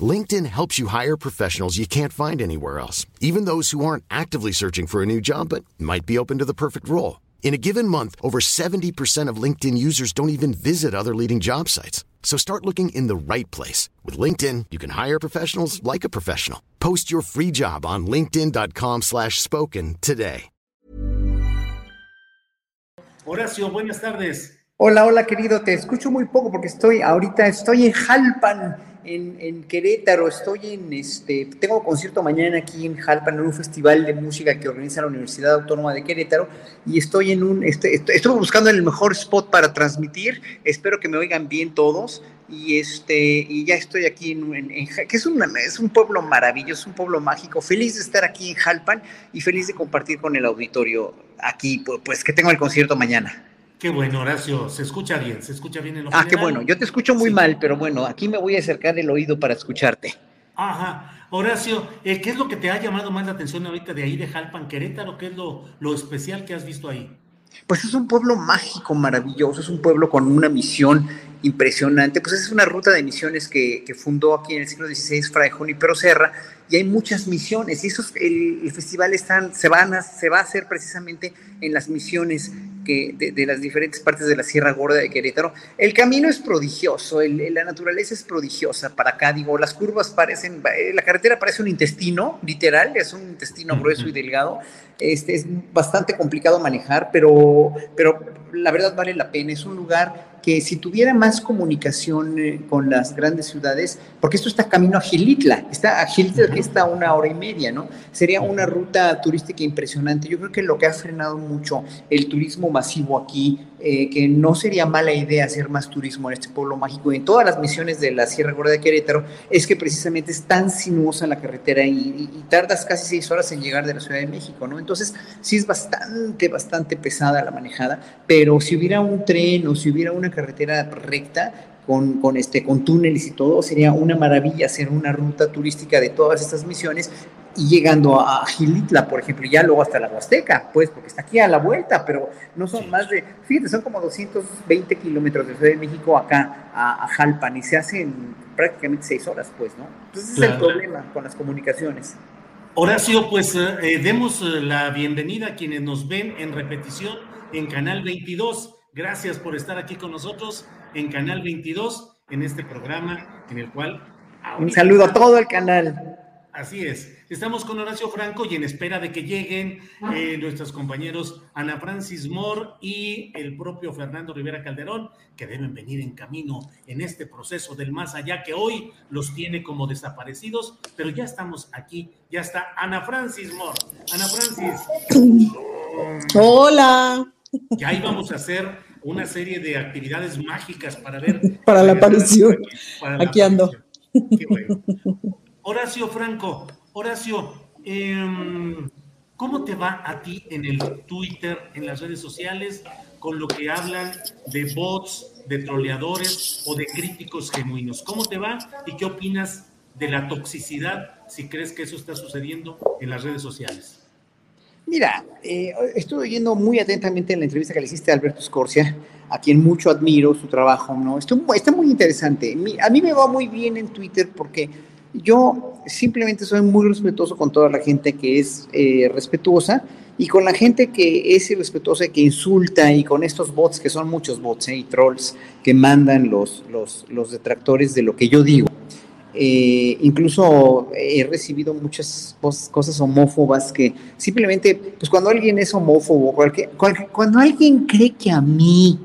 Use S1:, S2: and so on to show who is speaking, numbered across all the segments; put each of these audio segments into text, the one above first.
S1: LinkedIn helps you hire professionals you can't find anywhere else, even those who aren't actively searching for a new job but might be open to the perfect role. In a given month, over 70% of LinkedIn users don't even visit other leading job sites. So start looking in the right place. With LinkedIn, you can hire professionals like a professional. Post your free job on linkedin.com slash spoken today.
S2: Horacio, buenas tardes.
S3: Hola, hola querido, te escucho muy poco porque estoy ahorita, estoy en Jalpan, en, Querétaro, estoy en este, tengo concierto mañana aquí en Jalpan, en un festival de música que organiza la Universidad Autónoma de Querétaro, y estoy en un, este, estoy, buscando el mejor spot para transmitir, espero que me oigan bien todos, y este, y ya estoy aquí en, en, que es un, es un pueblo maravilloso, un pueblo mágico, feliz de estar aquí en Jalpan y feliz de compartir con el auditorio aquí, pues que tengo el concierto mañana.
S2: Qué bueno, Horacio, se escucha bien, se escucha bien en lo
S3: Ah, qué bueno, yo te escucho muy sí. mal, pero bueno, aquí me voy a acercar el oído para escucharte.
S2: Ajá, Horacio, eh, ¿qué es lo que te ha llamado más la atención ahorita de ahí de Jalpan, Querétaro? ¿Qué es lo, lo especial que has visto ahí?
S3: Pues es un pueblo mágico, maravilloso, es un pueblo con una misión impresionante, pues es una ruta de misiones que, que fundó aquí en el siglo XVI Fray Junípero Serra, y hay muchas misiones, y esos, el, el festival están, se, van a, se va a hacer precisamente en las misiones que, de, de, las diferentes partes de la Sierra Gorda de Querétaro. El camino es prodigioso, el, la naturaleza es prodigiosa para acá, digo, las curvas parecen, la carretera parece un intestino, literal, es un intestino grueso y delgado, este, es bastante complicado manejar, pero, pero la verdad vale la pena, es un lugar que si tuviera más comunicación eh, con las grandes ciudades, porque esto está camino a Gilitla, está a Gilitla que está a una hora y media, ¿no? Sería una ruta turística impresionante. Yo creo que lo que ha frenado mucho el turismo masivo aquí, eh, que no sería mala idea hacer más turismo en este pueblo mágico en todas las misiones de la Sierra Gorda de Querétaro, es que precisamente es tan sinuosa la carretera y, y, y tardas casi seis horas en llegar de la Ciudad de México, ¿no? Entonces, sí es bastante, bastante pesada la manejada, pero si hubiera un tren o si hubiera una carretera recta, con, con, este, con túneles y todo, sería una maravilla hacer una ruta turística de todas estas misiones y llegando a Gilitla, por ejemplo, y ya luego hasta la Huasteca, pues, porque está aquí a la vuelta, pero no son sí. más de, fíjate, son como 220 kilómetros de Ciudad de México acá a, a, Jalpan y se hacen prácticamente seis horas, pues, ¿no? Entonces ese claro. es el problema con las comunicaciones.
S2: Horacio, pues eh, demos la bienvenida a quienes nos ven en repetición en Canal 22. Gracias por estar aquí con nosotros en Canal 22, en este programa en el cual...
S3: Un saludo a todo el canal.
S2: Así es. Estamos con Horacio Franco y en espera de que lleguen eh, nuestros compañeros Ana Francis Moore y el propio Fernando Rivera Calderón, que deben venir en camino en este proceso del más allá que hoy los tiene como desaparecidos, pero ya estamos aquí, ya está Ana Francis Moore. Ana Francis.
S4: Hola.
S2: Ya íbamos a hacer una serie de actividades mágicas para ver.
S4: Para la aparición. Para la Aquí ando.
S2: Qué bueno. Horacio Franco, Horacio, eh, ¿cómo te va a ti en el Twitter, en las redes sociales, con lo que hablan de bots, de troleadores o de críticos genuinos? ¿Cómo te va y qué opinas de la toxicidad, si crees que eso está sucediendo en las redes sociales?
S3: Mira, eh, estuve oyendo muy atentamente la entrevista que le hiciste a Alberto Scorcia, a quien mucho admiro su trabajo, ¿no? Esto, está muy interesante. A mí me va muy bien en Twitter porque yo simplemente soy muy respetuoso con toda la gente que es eh, respetuosa y con la gente que es irrespetuosa, que insulta y con estos bots, que son muchos bots ¿eh? y trolls que mandan los, los, los detractores de lo que yo digo. Eh, incluso he recibido muchas cosas homófobas que simplemente, pues cuando alguien es homófobo, cualquier, cual, cuando alguien cree que a mí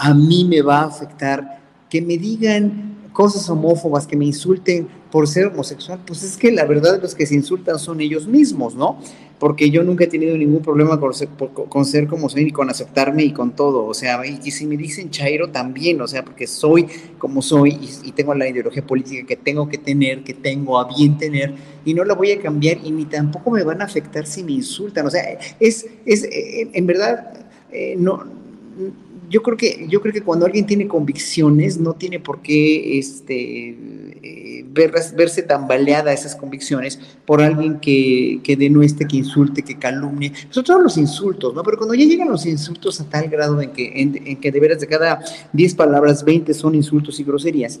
S3: a mí me va a afectar que me digan cosas homófobas, que me insulten por ser homosexual, pues es que la verdad los que se insultan son ellos mismos, ¿no? Porque yo nunca he tenido ningún problema con ser, con ser como soy, ni con aceptarme y con todo, o sea, y, si me dicen Chairo también, o sea, porque soy como soy y, y, tengo la ideología política que tengo que tener, que tengo a bien tener, y no la voy a cambiar y ni tampoco me van a afectar si me insultan, o sea, es, es en verdad, eh, no yo creo que yo creo que cuando alguien tiene convicciones no tiene por qué este eh, verse tambaleada esas convicciones por alguien que, que denueste, que insulte, que calumnie, sobre todo los insultos, ¿no? Pero cuando ya llegan los insultos a tal grado en que, en, en que de veras de cada 10 palabras, 20 son insultos y groserías,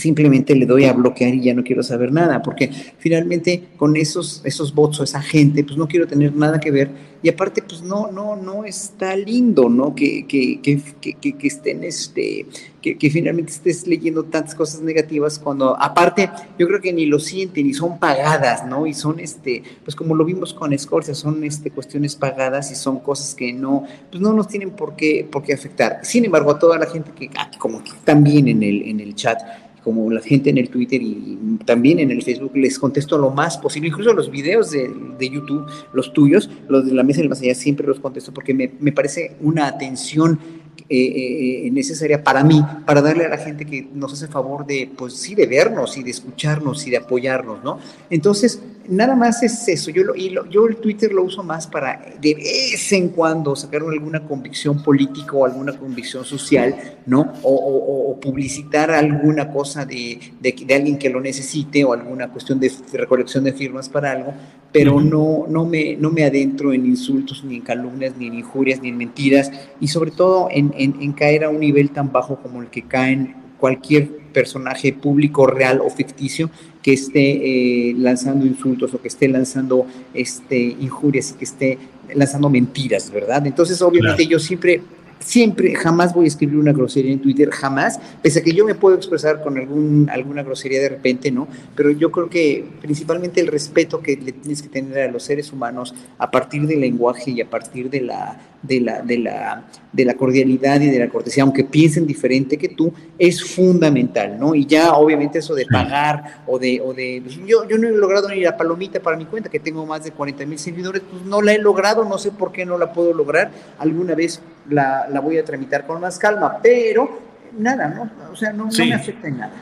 S3: simplemente le doy a bloquear y ya no quiero saber nada, porque finalmente con esos, esos bots o esa gente, pues no quiero tener nada que ver, y aparte, pues no, no, no está lindo, ¿no? Que, que, que, que, que estén, este, que, que, finalmente estés leyendo tantas cosas negativas cuando, aparte, yo creo que ni lo sienten y son pagadas, ¿no? Y son, este, pues como lo vimos con Scorsia, son, este, cuestiones pagadas y son cosas que no, pues no nos tienen por qué, por qué afectar. Sin embargo, a toda la gente que, ah, como que también en el, en el chat, como la gente en el Twitter y también en el Facebook, les contesto lo más posible, incluso los videos de, de YouTube, los tuyos, los de la mesa del más allá, siempre los contesto porque me, me parece una atención eh, eh, necesaria para mí, para darle a la gente que nos hace favor de, pues sí, de vernos y de escucharnos y de apoyarnos, ¿no? Entonces, nada más es eso. Yo, lo, y lo, yo el Twitter lo uso más para de vez en cuando sacar alguna convicción política o alguna convicción social, ¿no? O, o, o publicitar alguna cosa de, de, de, alguien que lo necesite o alguna cuestión de recolección de firmas para algo, pero uh -huh. no, no, me, no me adentro en insultos, ni en calumnias, ni en injurias, ni en mentiras, y sobre todo en, en, en caer a un nivel tan bajo como el que caen cualquier personaje público, real o ficticio que esté eh, lanzando insultos o que esté lanzando este, injurias y que esté lanzando mentiras, ¿verdad? Entonces, obviamente claro. yo siempre siempre, jamás voy a escribir una grosería en Twitter, jamás, pese a que yo me puedo expresar con algún, alguna grosería de repente, ¿no? Pero yo creo que principalmente el respeto que le tienes que tener a los seres humanos a partir del lenguaje y a partir de la, de la, de la, de la cordialidad y de la cortesía, aunque piensen diferente que tú, es fundamental, ¿no? Y ya obviamente eso de pagar o de, o de pues yo, yo no he logrado ni la palomita para mi cuenta, que tengo más de 40 mil seguidores, pues no la he logrado, no sé por qué no la puedo lograr, alguna vez la, la voy a tramitar con más calma, pero nada, ¿no? O sea, no, sí. no me afecta en nada.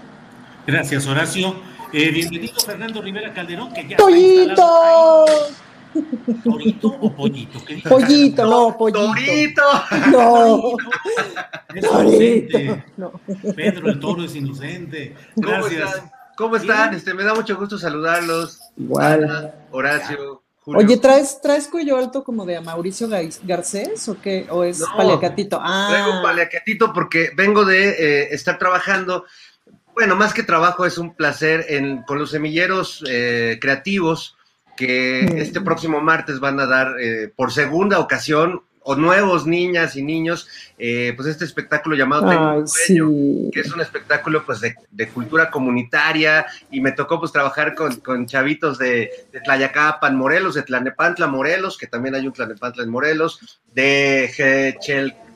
S2: Gracias, Horacio. Eh, bienvenido Fernando Rivera Calderón, que ya
S4: ¡Toyito!
S2: ¿Torito o pollito?
S4: Pollito, no, pollito.
S2: Torito.
S4: No.
S2: Es inocente. No. Pedro el toro es inocente.
S5: Gracias. ¿Cómo están? ¿Cómo están? Este, me da mucho gusto saludarlos.
S4: Igual.
S5: Ana, Horacio. Julio.
S4: Oye, ¿traes, ¿traes cuello alto como de a Mauricio Garcés o qué? ¿O es no, paliacatito?
S5: Ah. Traigo paliacatito porque vengo de eh, estar trabajando. Bueno, más que trabajo, es un placer en, con los semilleros eh, creativos que este próximo martes van a dar eh, por segunda ocasión o nuevos niñas y niños, eh, pues este espectáculo llamado
S4: Ay,
S5: Sueño,
S4: sí.
S5: que es un espectáculo pues de, de, cultura comunitaria y me tocó pues trabajar con, con chavitos de, de, Tlayacapan, Morelos, de Tlanepantla, Morelos, que también hay un Tlanepantla en Morelos, de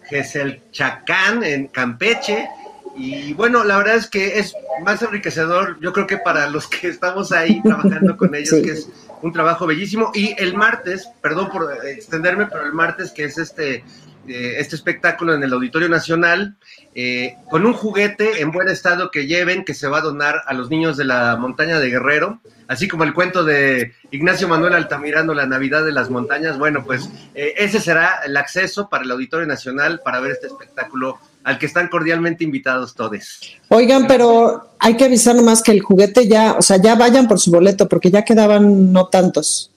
S5: Geselchacán en Campeche, y bueno, la verdad es que es más enriquecedor, yo creo que para los que estamos ahí trabajando con ellos, sí. que es un trabajo bellísimo. Y el martes, perdón por extenderme, pero el martes, que es este, eh, este espectáculo en el Auditorio Nacional, eh, con un juguete en buen estado que lleven, que se va a donar a los niños de la montaña de Guerrero, así como el cuento de Ignacio Manuel Altamirano, La Navidad de las Montañas. Bueno, pues eh, ese será el acceso para el Auditorio Nacional para ver este espectáculo al que están cordialmente invitados todos.
S4: Oigan, pero hay que avisar nomás que el juguete ya, o sea, ya vayan por su boleto, porque ya quedaban no tantos.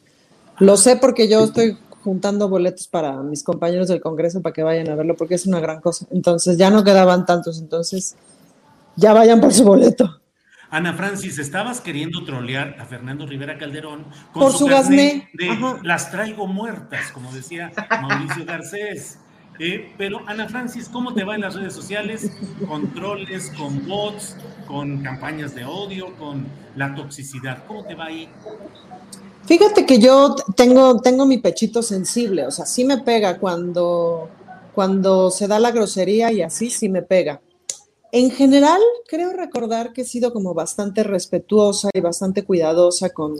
S4: Lo sé porque yo estoy juntando boletos para mis compañeros del Congreso para que vayan a verlo, porque es una gran cosa. Entonces ya no quedaban tantos, entonces ya vayan por su boleto.
S2: Ana Francis, estabas queriendo trolear a Fernando Rivera Calderón
S4: con por su, su gasné
S2: de Ajá. las traigo muertas, como decía Mauricio Garcés. Eh, pero Ana Francis, ¿cómo te va en las redes sociales? Con troles, con bots, con campañas de odio, con la toxicidad. ¿Cómo te va ahí?
S4: Fíjate que yo tengo, tengo mi pechito sensible, o sea, sí me pega cuando, cuando se da la grosería y así sí me pega. En general, creo recordar que he sido como bastante respetuosa y bastante cuidadosa con,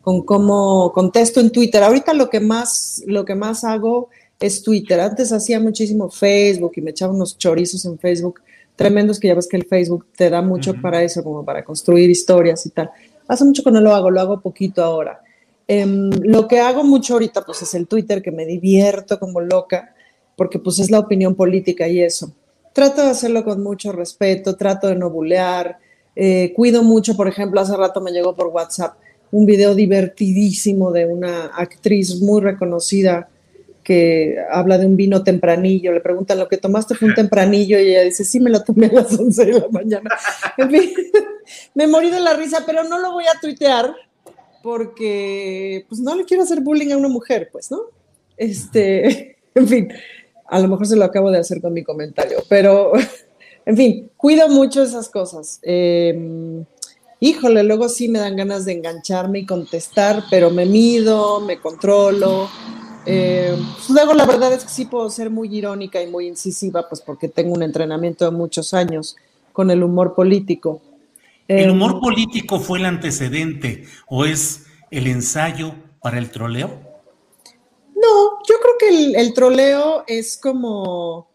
S4: con cómo contesto en Twitter. Ahorita lo que más, lo que más hago es Twitter. Antes hacía muchísimo Facebook y me echaba unos chorizos en Facebook tremendos que ya ves que el Facebook te da mucho para eso, como para construir historias y tal. Hace mucho que no lo hago, lo hago poquito ahora. Em, lo que hago mucho ahorita pues es el Twitter, que me divierto como loca, porque pues es la opinión política y eso. Trato de hacerlo con mucho respeto, trato de no bulear, eh, cuido mucho, por ejemplo, hace rato me llegó por WhatsApp un video divertidísimo de una actriz muy reconocida que habla de un vino tempranillo, le preguntan, ¿lo que tomaste fue un tempranillo? Y ella dice, sí, me lo tomé a las 11 de la mañana. En fin, me morí de la risa, pero no lo voy a tuitear porque, pues, no le quiero hacer bullying a una mujer, pues, ¿no? Este, en fin, a lo mejor se lo acabo de hacer con mi comentario, pero, en fin, cuido mucho esas cosas. Em, híjole, luego sí me dan ganas de engancharme y contestar, pero me mido, me controlo eh, pues luego la verdad es que sí puedo ser muy irónica y muy incisiva, pues porque tengo un entrenamiento de muchos años con el humor político.
S2: ¿El eh, humor político fue el antecedente o es el ensayo para el troleo?
S4: No, yo creo que el, troleo es como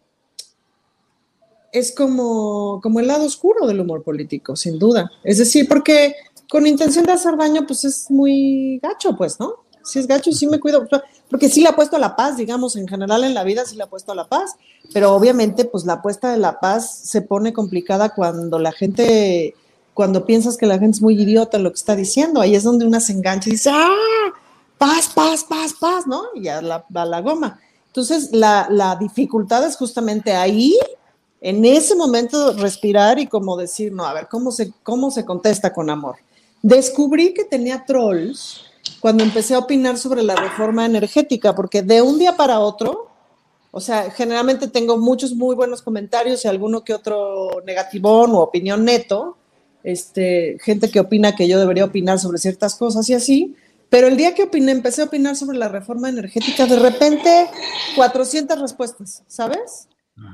S4: es como, como el lado oscuro del humor político, sin duda. Es decir, porque con intención de hacer daño, pues es muy gacho, pues, ¿no? Si es gacho, sí me cuido porque sí le ha puesto a la paz, digamos, en general en la vida sí le ha puesto a la paz, pero obviamente pues la apuesta de la paz se pone complicada cuando la gente, cuando piensas que la gente es muy idiota lo que está diciendo, ahí es donde una se engancha y dice, ah, paz, paz, paz, paz, ¿no? Y ya la, la goma. Entonces, la, la dificultad es justamente ahí, en ese momento, respirar y como decir, no, a ver, ¿cómo se, cómo se contesta con amor? Descubrí que tenía trolls cuando empecé a opinar sobre la reforma energética, porque de un día para otro, o sea, generalmente tengo muchos muy buenos comentarios y alguno que otro negativón o opinión neto, este, gente que opina que yo debería opinar sobre ciertas cosas y así, pero el día que opiné, empecé a opinar sobre la reforma energética, de repente 400 respuestas, ¿sabes?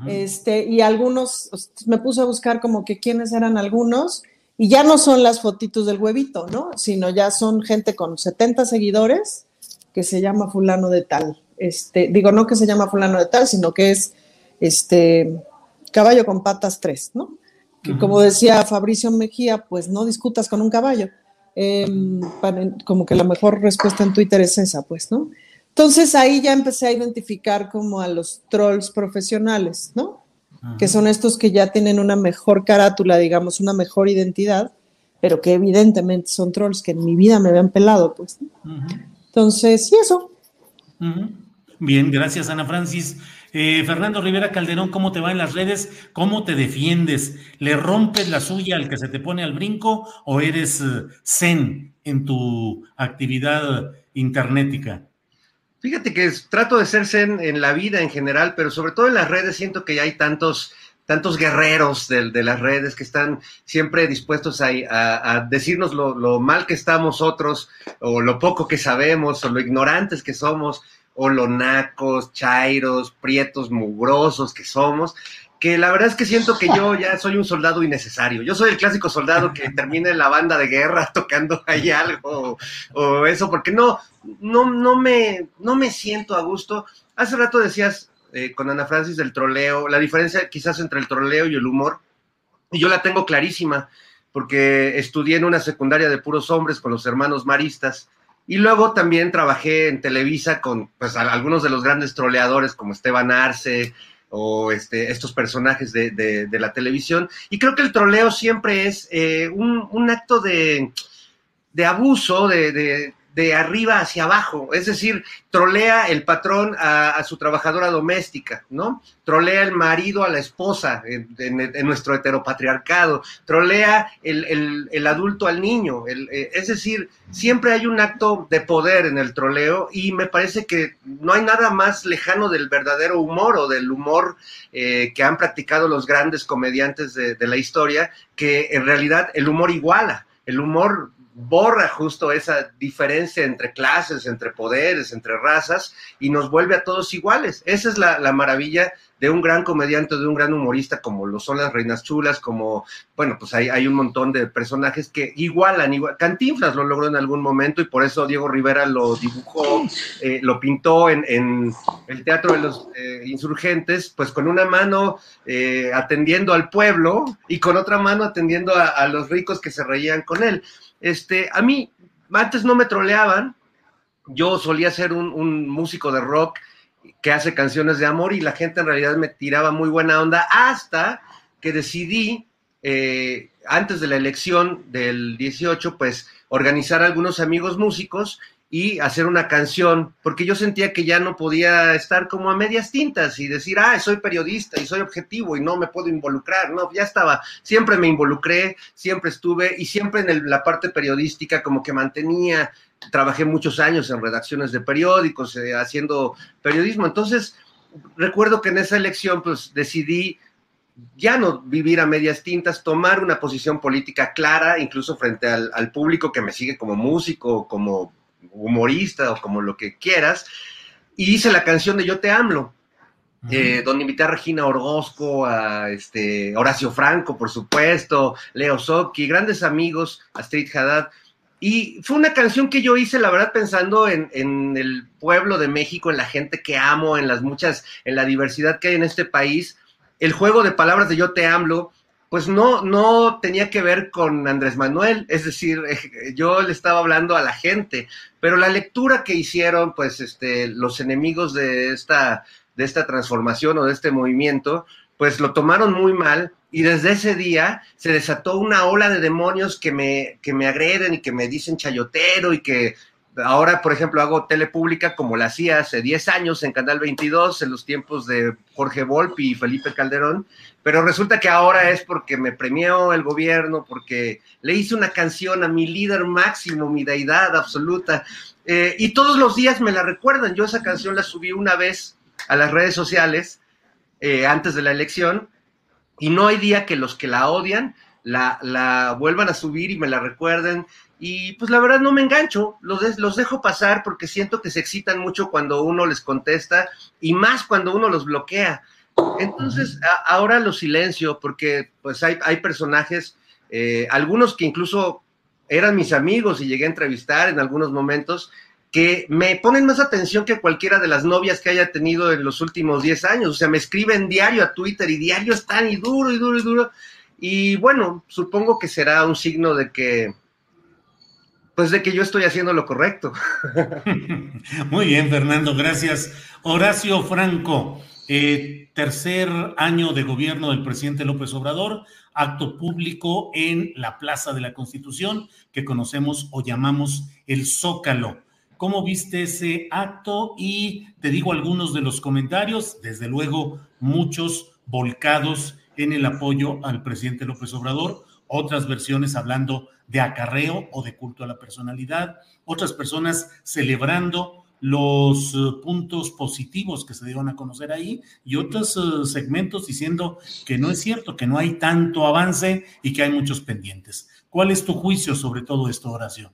S4: Este, y algunos, me puse a buscar como que quiénes eran algunos, y ya no son las fotitos del huevito, ¿no? Sino ya son gente con 70 seguidores que se llama fulano de tal. Este, digo, no que se llama fulano de tal, sino que es este caballo con patas 3, ¿no? Que como decía Fabricio Mejía, pues no discutas con un caballo. Em, como que la mejor respuesta en Twitter es esa, pues, ¿no? Entonces ahí ya empecé a identificar como a los trolls profesionales, ¿no? Que son estos que ya tienen una mejor carátula, digamos, una mejor identidad, pero que evidentemente son trolls que en mi vida me habían pelado, pues. Entonces, y eso.
S2: Bien, gracias Ana Francis. Eh, Fernando Rivera Calderón, ¿cómo te va en las redes? ¿Cómo te defiendes? ¿Le rompes la suya al que se te pone al brinco o eres eh, zen en tu actividad internetica?
S5: Fíjate que trato de ser zen en la vida en general, pero sobre todo en las redes siento que ya hay tantos, tantos guerreros de, de las redes que están siempre dispuestos a, a, decirnos lo, lo, mal que estamos otros, o lo poco que sabemos, o lo ignorantes que somos, o lo nacos, chairos, prietos, mugrosos que somos que la verdad es que siento que yo ya soy un soldado innecesario. Yo soy el clásico soldado que termina en la banda de guerra tocando ahí algo o, eso, porque no, no, no, me, no me siento a gusto. Hace rato decías eh, con Ana Francis del troleo, la diferencia quizás entre el troleo y el humor, y yo la tengo clarísima, porque estudié en una secundaria de puros hombres con los hermanos maristas. Y luego también trabajé en Televisa con pues, algunos de los grandes troleadores como Esteban Arce, o este, estos personajes de, de, la televisión. Y creo que el troleo siempre es eh, un, un, acto de, de abuso, de, de arriba hacia abajo, es decir, trolea el patrón a, su trabajadora doméstica, ¿no? Trolea el marido a la esposa en, nuestro heteropatriarcado, trolea el, adulto al niño, eh, es decir, siempre hay un acto de poder en el troleo y me parece que no hay nada más lejano del verdadero humor o del humor eh, que han practicado los grandes comediantes de la historia, que en realidad el humor iguala, el humor borra justo esa diferencia entre clases, entre poderes, entre razas y nos vuelve a todos iguales. Esa es la, la, maravilla de un gran comediante, de un gran humorista como lo son las Reinas Chulas, como, bueno, pues hay, hay un montón de personajes que igualan, igual, Cantinflas lo logró en algún momento y por eso Diego Rivera lo dibujó, eh, lo pintó en, en, el Teatro de los eh, Insurgentes, pues con una mano eh, atendiendo al pueblo y con otra mano atendiendo a, a los ricos que se reían con él. Este, a mí, antes no me troleaban, yo solía ser un, músico de rock que hace canciones de amor y la gente en realidad me tiraba muy buena onda hasta que decidí, eh, antes de la elección del 18, pues organizar algunos amigos músicos y hacer una canción, porque yo sentía que ya no podía estar como a medias tintas y decir, ah, soy periodista y soy objetivo y no me puedo involucrar, no, ya estaba, siempre me involucré, siempre estuve y siempre en la parte periodística como que mantenía, trabajé muchos años en redacciones de periódicos, eh, haciendo periodismo, entonces recuerdo que en esa elección pues decidí ya no vivir a medias tintas, tomar una posición política clara, incluso frente al, al público que me sigue como músico, como humorista o como lo que quieras, y hice la canción de Yo te amo, eh, donde invité a Regina Orgosco, a este, Horacio Franco, por supuesto, Leo Socchi, grandes amigos, Astrid Haddad. Y fue una canción que yo hice, la verdad, pensando en, en, el pueblo de México, en la gente que amo, en las muchas, en la diversidad que hay en este país. El juego de palabras de Yo te amo pues no, no tenía que ver con Andrés Manuel, es decir, yo le estaba hablando a la gente, pero la lectura que hicieron, pues, este, los enemigos de esta, de esta transformación o de este movimiento, pues lo tomaron muy mal y desde ese día se desató una ola de demonios que me, que me agreden y que me dicen chayotero y que ahora, por ejemplo, hago tele pública como la hacía hace 10 años en Canal 22, en los tiempos de Jorge Volpi y Felipe Calderón, pero resulta que ahora es porque me premió el gobierno, porque le hice una canción a mi líder máximo, mi deidad absoluta, eh, y todos los días me la recuerdan. Yo esa canción la subí una vez a las redes sociales eh, antes de la elección, y no hay día que los que la odian la, la vuelvan a subir y me la recuerden y pues la verdad no me engancho, los, los dejo pasar porque siento que se excitan mucho cuando uno les contesta y más cuando uno los bloquea. Entonces, a, ahora lo silencio porque pues hay, hay personajes, eh, algunos que incluso eran mis amigos y llegué a entrevistar en algunos momentos, que me ponen más atención que cualquiera de las novias que haya tenido en los últimos 10 años. O sea, me escriben diario a Twitter y diario están y duro y duro y duro. Y bueno, supongo que será un signo de que pues de que yo estoy haciendo lo correcto.
S2: Muy bien, Fernando, gracias. Horacio Franco, eh, tercer año de gobierno del presidente López Obrador, acto público en la Plaza de la Constitución, que conocemos o llamamos el Zócalo. ¿Cómo viste ese acto? Y te digo algunos de los comentarios, desde luego muchos volcados en el apoyo al presidente López Obrador, otras versiones hablando de acarreo o de culto a la personalidad, otras personas celebrando los uh, puntos positivos que se dieron a conocer ahí y otros uh, segmentos diciendo que no es cierto, que no hay tanto avance y que hay muchos pendientes. ¿Cuál es tu juicio sobre todo esto, Horacio?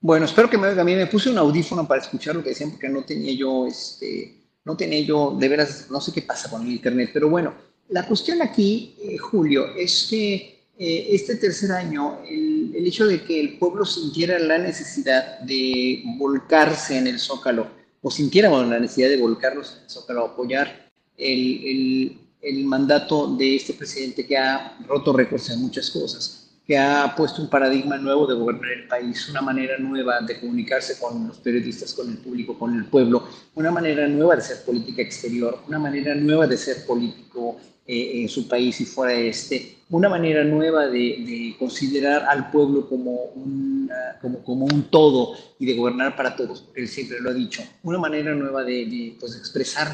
S3: Bueno, espero que me oiga bien. Me puse un audífono para escuchar lo que decían porque no tenía yo, este, no tenía yo, de veras, no sé qué pasa con el internet, pero bueno, la cuestión aquí, eh, Julio, es que eh, este tercer año, el, hecho de que el pueblo sintiera la necesidad de volcarse en el Zócalo, o sintiéramos la necesidad de volcarnos en el Zócalo, apoyar el, el, el mandato de este presidente que ha roto récords en muchas cosas, que ha puesto un paradigma nuevo de gobernar el país, una manera nueva de comunicarse con los periodistas, con el público, con el pueblo, una manera nueva de ser política exterior, una manera nueva de ser político eh, en su país y fuera de este, una manera nueva de, de considerar al pueblo como, una, como, como, un todo y de gobernar para todos, él siempre lo ha dicho, una manera nueva de, de pues, expresar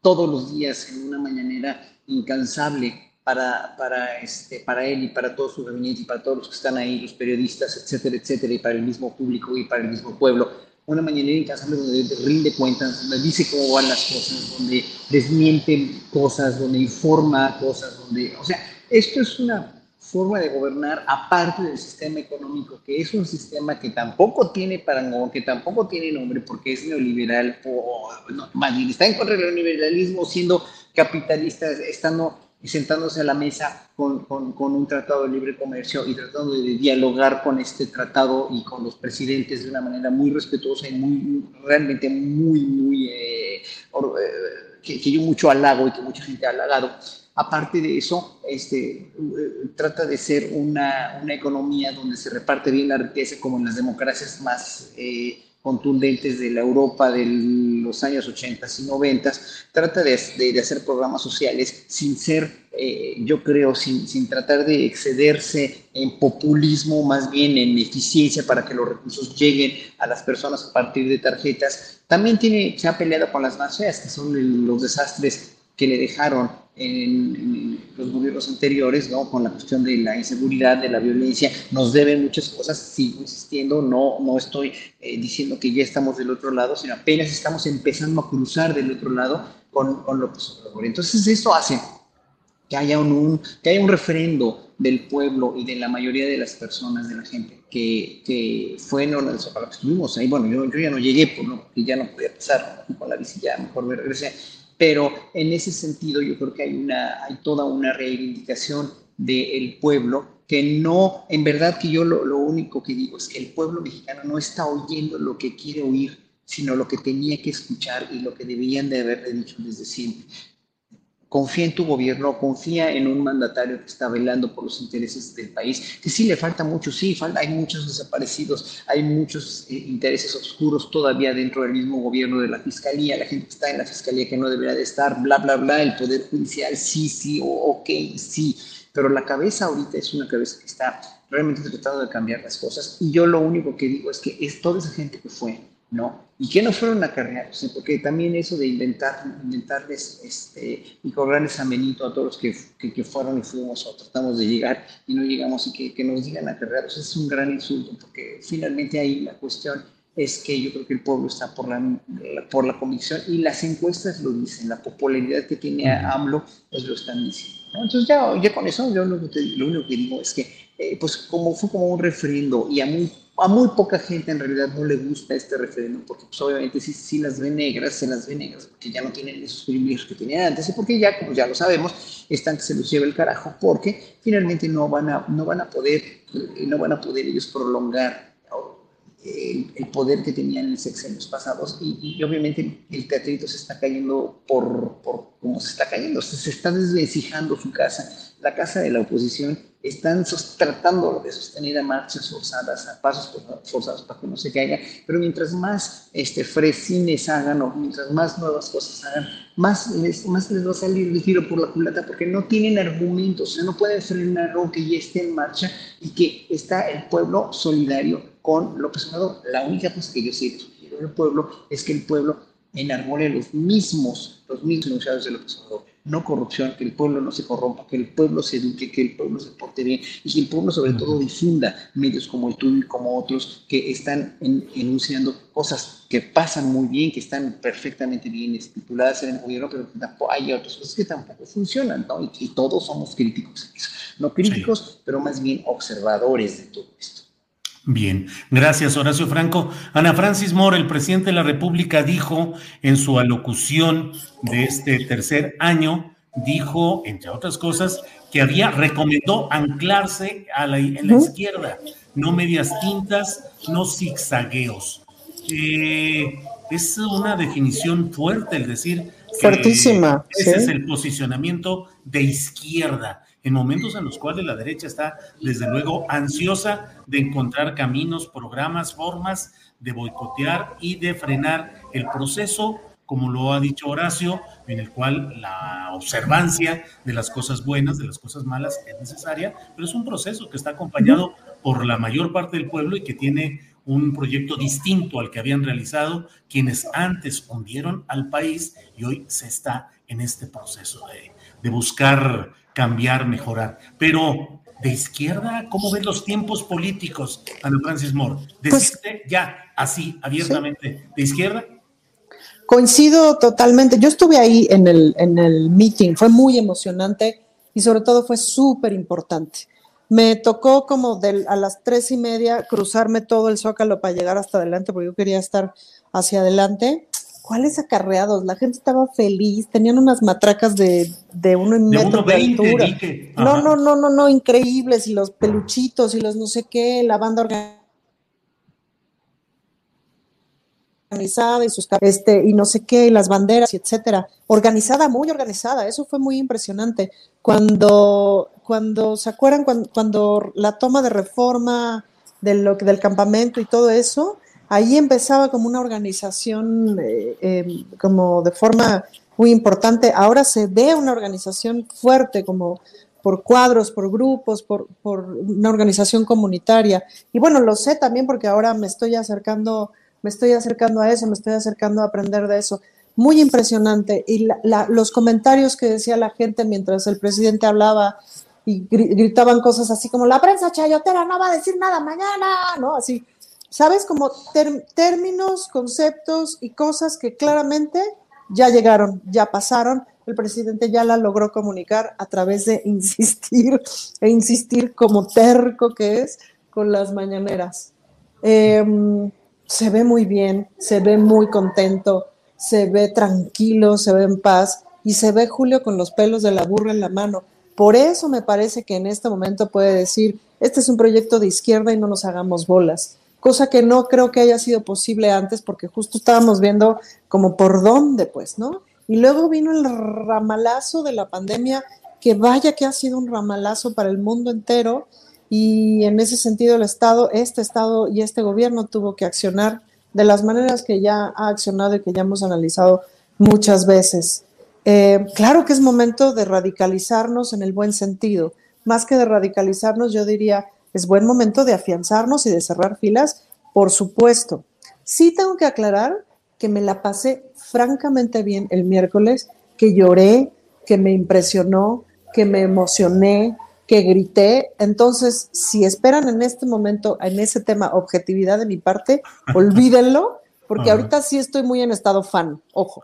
S3: todos los días en una mañanera incansable para, para, este, para él y para todo su gabinete y para todos los que están ahí, los periodistas, etcétera, etcétera, y para el mismo público y para el mismo pueblo una mañanera incansable donde rinde cuentas, donde dice cómo van las cosas, donde desmiente cosas, donde informa cosas, donde, o sea, esto es una forma de gobernar aparte del sistema económico, que es un sistema que tampoco tiene parangón, que tampoco tiene nombre porque es neoliberal, o, está en contra del neoliberalismo siendo capitalista, estando sentándose a la mesa con, con, con, un tratado de libre comercio y tratando de dialogar con este tratado y con los presidentes de una manera muy respetuosa y muy, realmente muy, muy, eh, eh, que, que, yo mucho halago y que mucha gente ha halagado. Aparte de eso, este, eh, trata de ser una, una, economía donde se reparte bien la riqueza como en las democracias más... Eh, contundentes de la Europa de los años 80 y 90, trata de, de, hacer programas sociales sin ser, eh, yo creo, sin, sin, tratar de excederse en populismo, más bien en eficiencia para que los recursos lleguen a las personas a partir de tarjetas. También tiene, se ha peleado con las más feas, que son los desastres que le dejaron en, los gobiernos anteriores, ¿no? Con la cuestión de la inseguridad, de la violencia, nos deben muchas cosas, sigo insistiendo, no, no estoy eh, diciendo que ya estamos del otro lado, sino apenas estamos empezando a cruzar del otro lado con, con López Obrador. Entonces eso hace que haya un, que haya un referendo del pueblo y de la mayoría de las personas, de la gente, que, que fue en para que estuvimos ahí. Bueno, yo, yo ya no llegué por lo que ya no podía pasar con la bici, ya mejor me regresé pero en ese sentido yo creo que hay, una, hay toda una reivindicación del pueblo que no, en verdad que yo lo, lo, único que digo es que el pueblo mexicano no está oyendo lo que quiere oír, sino lo que tenía que escuchar y lo que debían de haberle dicho desde siempre confía en tu gobierno, confía en un mandatario que está velando por los intereses del país, que sí le falta mucho, sí, falta, hay muchos desaparecidos, hay muchos eh, intereses oscuros todavía dentro del mismo gobierno de la fiscalía, la gente está en la fiscalía que no debería de estar, bla, bla, bla, el poder judicial, sí, sí, ok, sí, pero la cabeza ahorita es una cabeza que está realmente tratando de cambiar las cosas y yo lo único que digo es que es toda esa gente que fue, ¿no? Y que no fueron acarreados, ¿eh? porque también eso de inventar, inventarles este, y cobrarles amenito a todos los que, que, que, fueron y fuimos o tratamos de llegar y no llegamos y que, que nos digan acarreados, es un gran insulto, porque finalmente ahí la cuestión es que yo creo que el pueblo está por la, por la convicción y las encuestas lo dicen, la popularidad que tiene AMLO, pues lo están diciendo. Entonces ya, ya con eso yo lo, lo único que digo es que eh, pues como fue como un refrendo y a muy a muy poca gente en realidad no le gusta este referéndum, porque pues, obviamente si, si las ve negras, se las ve negras, porque ya no tienen esos privilegios que tenían antes, y porque ya, como ya lo sabemos, están que se los lleva el carajo, porque finalmente no van a, no van a poder, eh, no van a poder ellos prolongar el, el, poder que tenían en los sexenios pasados y, obviamente el teatrito se está cayendo por, por como se está cayendo, se, se está desvencijando su casa, la casa de la oposición están tratando de sostener a marchas forzadas, a pasos forzados para que no se caiga, pero mientras más este, fresines hagan o mientras más nuevas cosas hagan, más les, más les va a salir el tiro por la culata porque no tienen argumentos, o sea, no pueden frenar algo que ya esté en marcha y que está el pueblo solidario con López Obrador. La única cosa que yo sé del pueblo es que el pueblo enarbole los mismos, los mismos enunciados de López Obrador no corrupción, que el pueblo no se corrompa, que el pueblo se eduque, que el pueblo se porte bien y que el pueblo sobre todo difunda medios como el tuyo y como otros que están en, enunciando cosas que pasan muy bien, que están perfectamente bien estipuladas en el gobierno, pero que tampoco hay otras cosas que tampoco funcionan, ¿no? Y, y todos somos críticos, no críticos, sí. pero más bien observadores de todo esto.
S2: Bien, gracias Horacio Franco. Ana Francis Moore, el presidente de la República, dijo en su alocución de este tercer año, dijo, entre otras cosas, que había, recomendó anclarse a la, en la izquierda, no medias tintas, no zigzagueos. Eh, es una definición fuerte el decir
S4: Fuertísima.
S2: ese ¿sí? es el posicionamiento de izquierda en momentos en los cuales la derecha está, desde luego, ansiosa de encontrar caminos, programas, formas de boicotear y de frenar el proceso, como lo ha dicho Horacio, en el cual la observancia de las cosas buenas, de las cosas malas es necesaria, pero es un proceso que está acompañado por la mayor parte del pueblo y que tiene un proyecto distinto al que habían realizado quienes antes hundieron al país y hoy se está en este proceso de, de buscar cambiar, mejorar. Pero de izquierda, ¿cómo ven los tiempos políticos, Ana Francis Moore? ¿Decirte pues, ya así, abiertamente, ¿sí? de izquierda?
S4: Coincido totalmente. Yo estuve ahí en el, en el meeting, fue muy emocionante y sobre todo fue súper importante. Me tocó como a las tres y media cruzarme todo el zócalo para llegar hasta adelante, porque yo quería estar hacia adelante. ¿Cuáles acarreados? La gente estaba feliz, tenían unas matracas de, de uno y metro de altura. No, no, no, no, no, increíbles, y los peluchitos y los no sé qué, la banda organizada y sus este y no sé qué, y las banderas y etcétera. Organizada, muy organizada, eso fue muy impresionante. Cuando cuando se acuerdan cuando, la toma de reforma del, del campamento y todo eso, ahí empezaba como una organización eh, em, como de forma muy importante. Ahora se ve una organización fuerte como por cuadros, por grupos, por, una organización comunitaria. Y bueno, lo sé también porque ahora me estoy acercando, me estoy acercando a eso, me estoy acercando a aprender de eso. Muy impresionante. Y los comentarios que decía la gente mientras el presidente hablaba y gritaban cosas así como la prensa chayotera no va a decir nada mañana, ¿no? Así, ¿sabes? Como términos, conceptos y cosas que claramente ya llegaron, ya pasaron. El presidente ya la logró comunicar a través de insistir e insistir como terco que es con las mañaneras. Em, se ve muy bien, se ve muy contento, se ve tranquilo, se ve en paz y se ve Julio con los pelos de la burra en la mano. Por eso me parece que en este momento puede decir, este es un proyecto de izquierda y no nos hagamos bolas, cosa que no creo que haya sido posible antes porque justo estábamos viendo como por dónde, pues, ¿no? Y luego vino el ramalazo de la pandemia, que vaya que ha sido un ramalazo para el mundo entero y en ese sentido el Estado, este Estado y este gobierno tuvo que accionar de las maneras que ya ha accionado y que ya hemos analizado muchas veces. Eh, claro que es momento de radicalizarnos en el buen sentido. Más que de radicalizarnos, yo diría, es buen momento de afianzarnos y de cerrar filas, por supuesto. Sí tengo que aclarar que me la pasé francamente bien el miércoles, que lloré, que me impresionó, que me emocioné, que grité. Entonces, si esperan en este momento, en ese tema, objetividad de mi parte, olvídenlo, porque ahorita sí estoy muy en estado fan, ojo.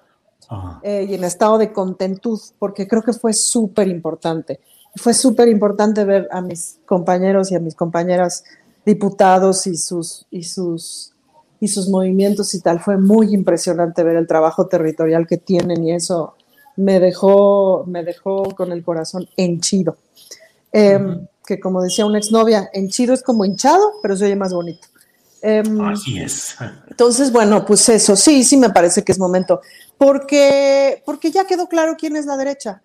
S4: Eh, y en estado de contentud, porque creo que fue súper importante. Fue súper importante ver a mis compañeros y a mis compañeras diputados y sus, y, sus, y sus movimientos y tal. Fue muy impresionante ver el trabajo territorial que tienen y eso me dejó, me dejó con el corazón henchido. Em, que como decía una exnovia, henchido es como hinchado, pero se oye más bonito.
S2: Em, Así es.
S4: Entonces, bueno, pues eso, sí, sí me parece que es momento, porque, porque ya quedó claro quién es la derecha.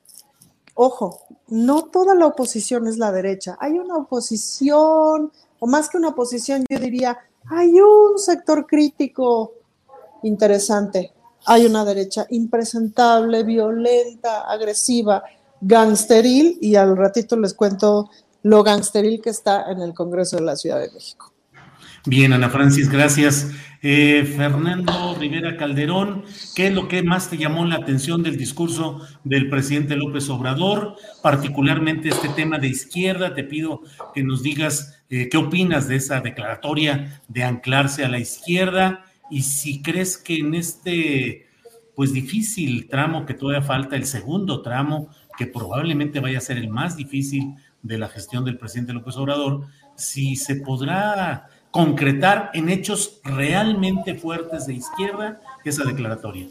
S4: Ojo, no toda la oposición es la derecha. Hay una oposición, o más que una oposición, yo diría, hay un sector crítico interesante. Hay una derecha impresentable, violenta, agresiva, gangsteril, y al ratito les cuento lo gangsteril que está en el Congreso de la Ciudad de México.
S2: Bien, Ana Francis, gracias. Eh, Fernando Rivera Calderón, ¿qué es lo que más te llamó la atención del discurso del presidente López Obrador? Particularmente este tema de izquierda. Te pido que nos digas eh, qué opinas de esa declaratoria de anclarse a la izquierda y si crees que en este, pues difícil tramo que todavía falta, el segundo tramo, que probablemente vaya a ser el más difícil de la gestión del presidente López Obrador, si se podrá concretar en hechos realmente fuertes de izquierda esa declaratoria?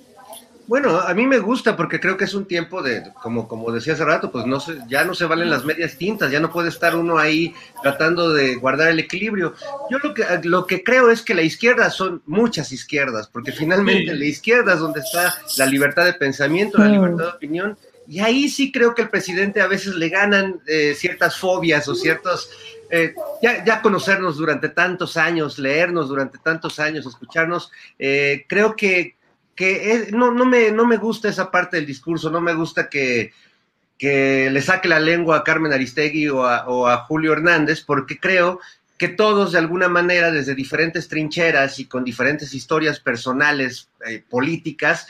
S5: Bueno, a mí me gusta porque creo que es un tiempo de, como, como decía hace rato, pues no se, ya no se valen las medias tintas, ya no puede estar uno ahí tratando de guardar el equilibrio. Yo lo que, lo que creo es que la izquierda son muchas izquierdas, porque finalmente la izquierda es donde está la libertad de pensamiento, la libertad de opinión, y ahí sí creo que el presidente a veces le ganan eh, ciertas fobias o ciertos eh, ya, conocernos durante tantos años, leernos durante tantos años, escucharnos, eh, creo que, no, no, me, no me gusta esa parte del discurso, no me gusta que, le saque la lengua a Carmen Aristegui o a, Julio Hernández, porque creo que todos de alguna manera, desde diferentes trincheras y con diferentes historias personales, eh, políticas,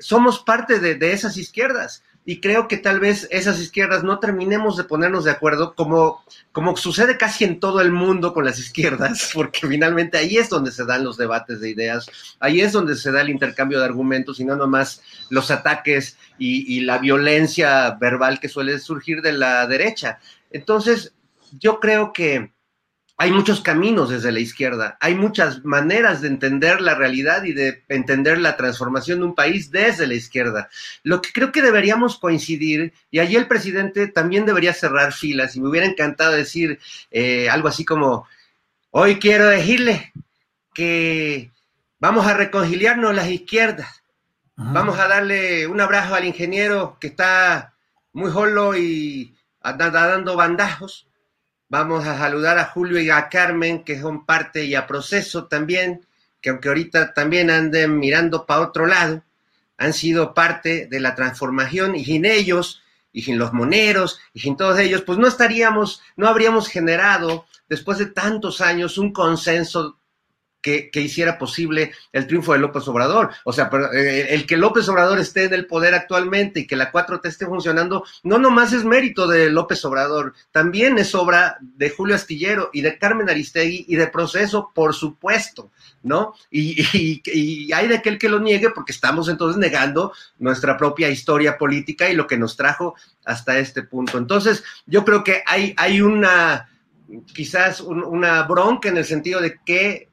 S5: somos parte de esas izquierdas y creo que tal vez esas izquierdas no terminemos de ponernos de acuerdo como, como sucede casi en todo el mundo con las izquierdas, porque finalmente ahí es donde se dan los debates de ideas, ahí es donde se da el intercambio de argumentos y no nomás los ataques y, y la violencia verbal que suele surgir de la derecha. Entonces, yo creo que hay muchos caminos desde la izquierda, hay muchas maneras de entender la realidad y de entender la transformación de un país desde la izquierda. Lo que creo que deberíamos coincidir, y allí el presidente también debería cerrar filas, y me hubiera encantado decir eh, algo así como, hoy quiero decirle que vamos a reconciliarnos las izquierdas, vamos a darle un abrazo al ingeniero que está muy jolo y dando bandajos Vamos a saludar a Julio y a Carmen, que son parte y a proceso también, que aunque ahorita también anden mirando para otro lado, han sido parte de la transformación y sin ellos, y sin los moneros, y sin todos ellos, pues no estaríamos, no habríamos generado, después de tantos años, un consenso que, hiciera posible el triunfo de López Obrador. O sea, eh, el que López Obrador esté en el poder actualmente y que la 4T esté funcionando, no nomás es mérito de López Obrador, también es obra de Julio Astillero y de Carmen Aristegui y de proceso, por supuesto, ¿no? Y, y hay de aquel que lo niegue porque estamos entonces negando nuestra propia historia política y lo que nos trajo hasta este punto. Entonces, yo creo que hay, hay una quizás una bronca en el sentido de que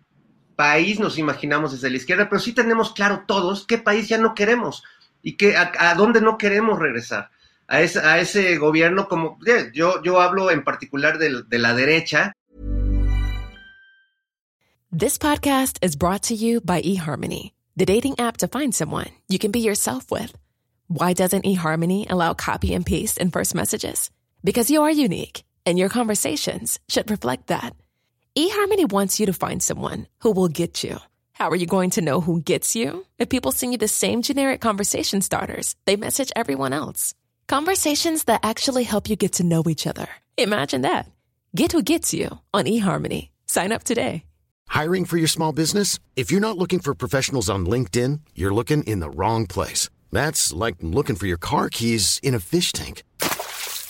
S5: país nos imaginamos desde la izquierda, pero sí tenemos claro todos qué país ya no queremos y que, a, dónde no queremos regresar. A ese, a ese gobierno como yo, yo hablo en particular de, de la derecha.
S6: This podcast is brought to you by eHarmony, the dating app to find someone you can be yourself with. Why doesn't eHarmony allow copy and paste in first messages? Because you are unique and your conversations should reflect that. eHarmony wants you to find someone who will get you. How are you going to know who gets you? If people send you the same generic conversation starters, they message everyone else. Conversations that actually help you get to know each other. Imagine that. Get who gets you on eHarmony. Sign up today.
S1: Hiring for your small business? If you're not looking for professionals on LinkedIn, you're looking in the wrong place. That's like looking for your car keys in a fish tank.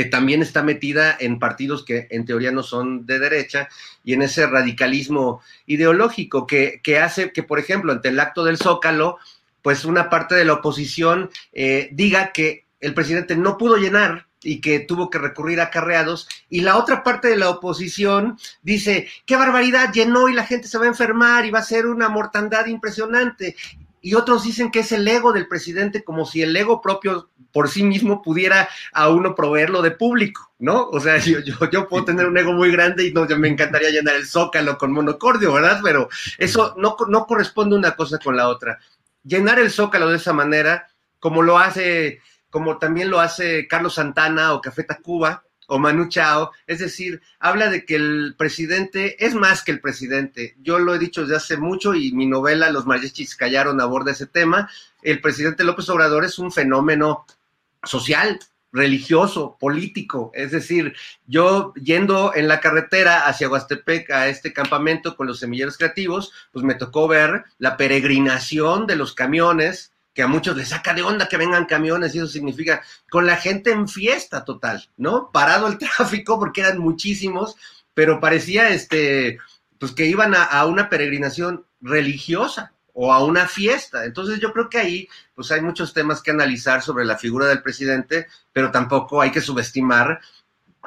S5: Que también está metida en partidos que en teoría no son de derecha y en ese radicalismo ideológico que, que hace que, por ejemplo, ante el acto del Zócalo, pues una parte de la oposición eh, diga que el presidente no pudo llenar y que tuvo que recurrir a carreados, y la otra parte de la oposición dice, qué barbaridad, llenó y la gente se va a enfermar y va a ser una mortandad impresionante. Y otros dicen que es el ego del presidente, como si el ego propio por sí mismo pudiera a uno proveerlo de público, ¿no? O sea, yo, yo, puedo tener un ego muy grande y no, me encantaría llenar el zócalo con monocordio, ¿verdad? Pero eso no, no corresponde una cosa con la otra. Llenar el zócalo de esa manera, como lo hace como también lo hace Carlos Santana o Café Tacuba o Manu Chao, es decir, habla de que el presidente es más que el presidente. Yo lo he dicho desde hace mucho y mi novela Los mariachis callaron a bordo ese tema. El presidente López Obrador es un fenómeno social, religioso, político. Es decir, yo yendo en la carretera hacia Huastepec a este campamento con los semilleros creativos, pues me tocó ver la peregrinación de los camiones a muchos les saca de onda que vengan camiones y eso significa con la gente en fiesta total, ¿no? Parado el tráfico porque eran muchísimos, pero parecía este, pues que iban a, una peregrinación religiosa o a una fiesta. Entonces yo creo que ahí pues hay muchos temas que analizar sobre la figura del presidente, pero tampoco hay que subestimar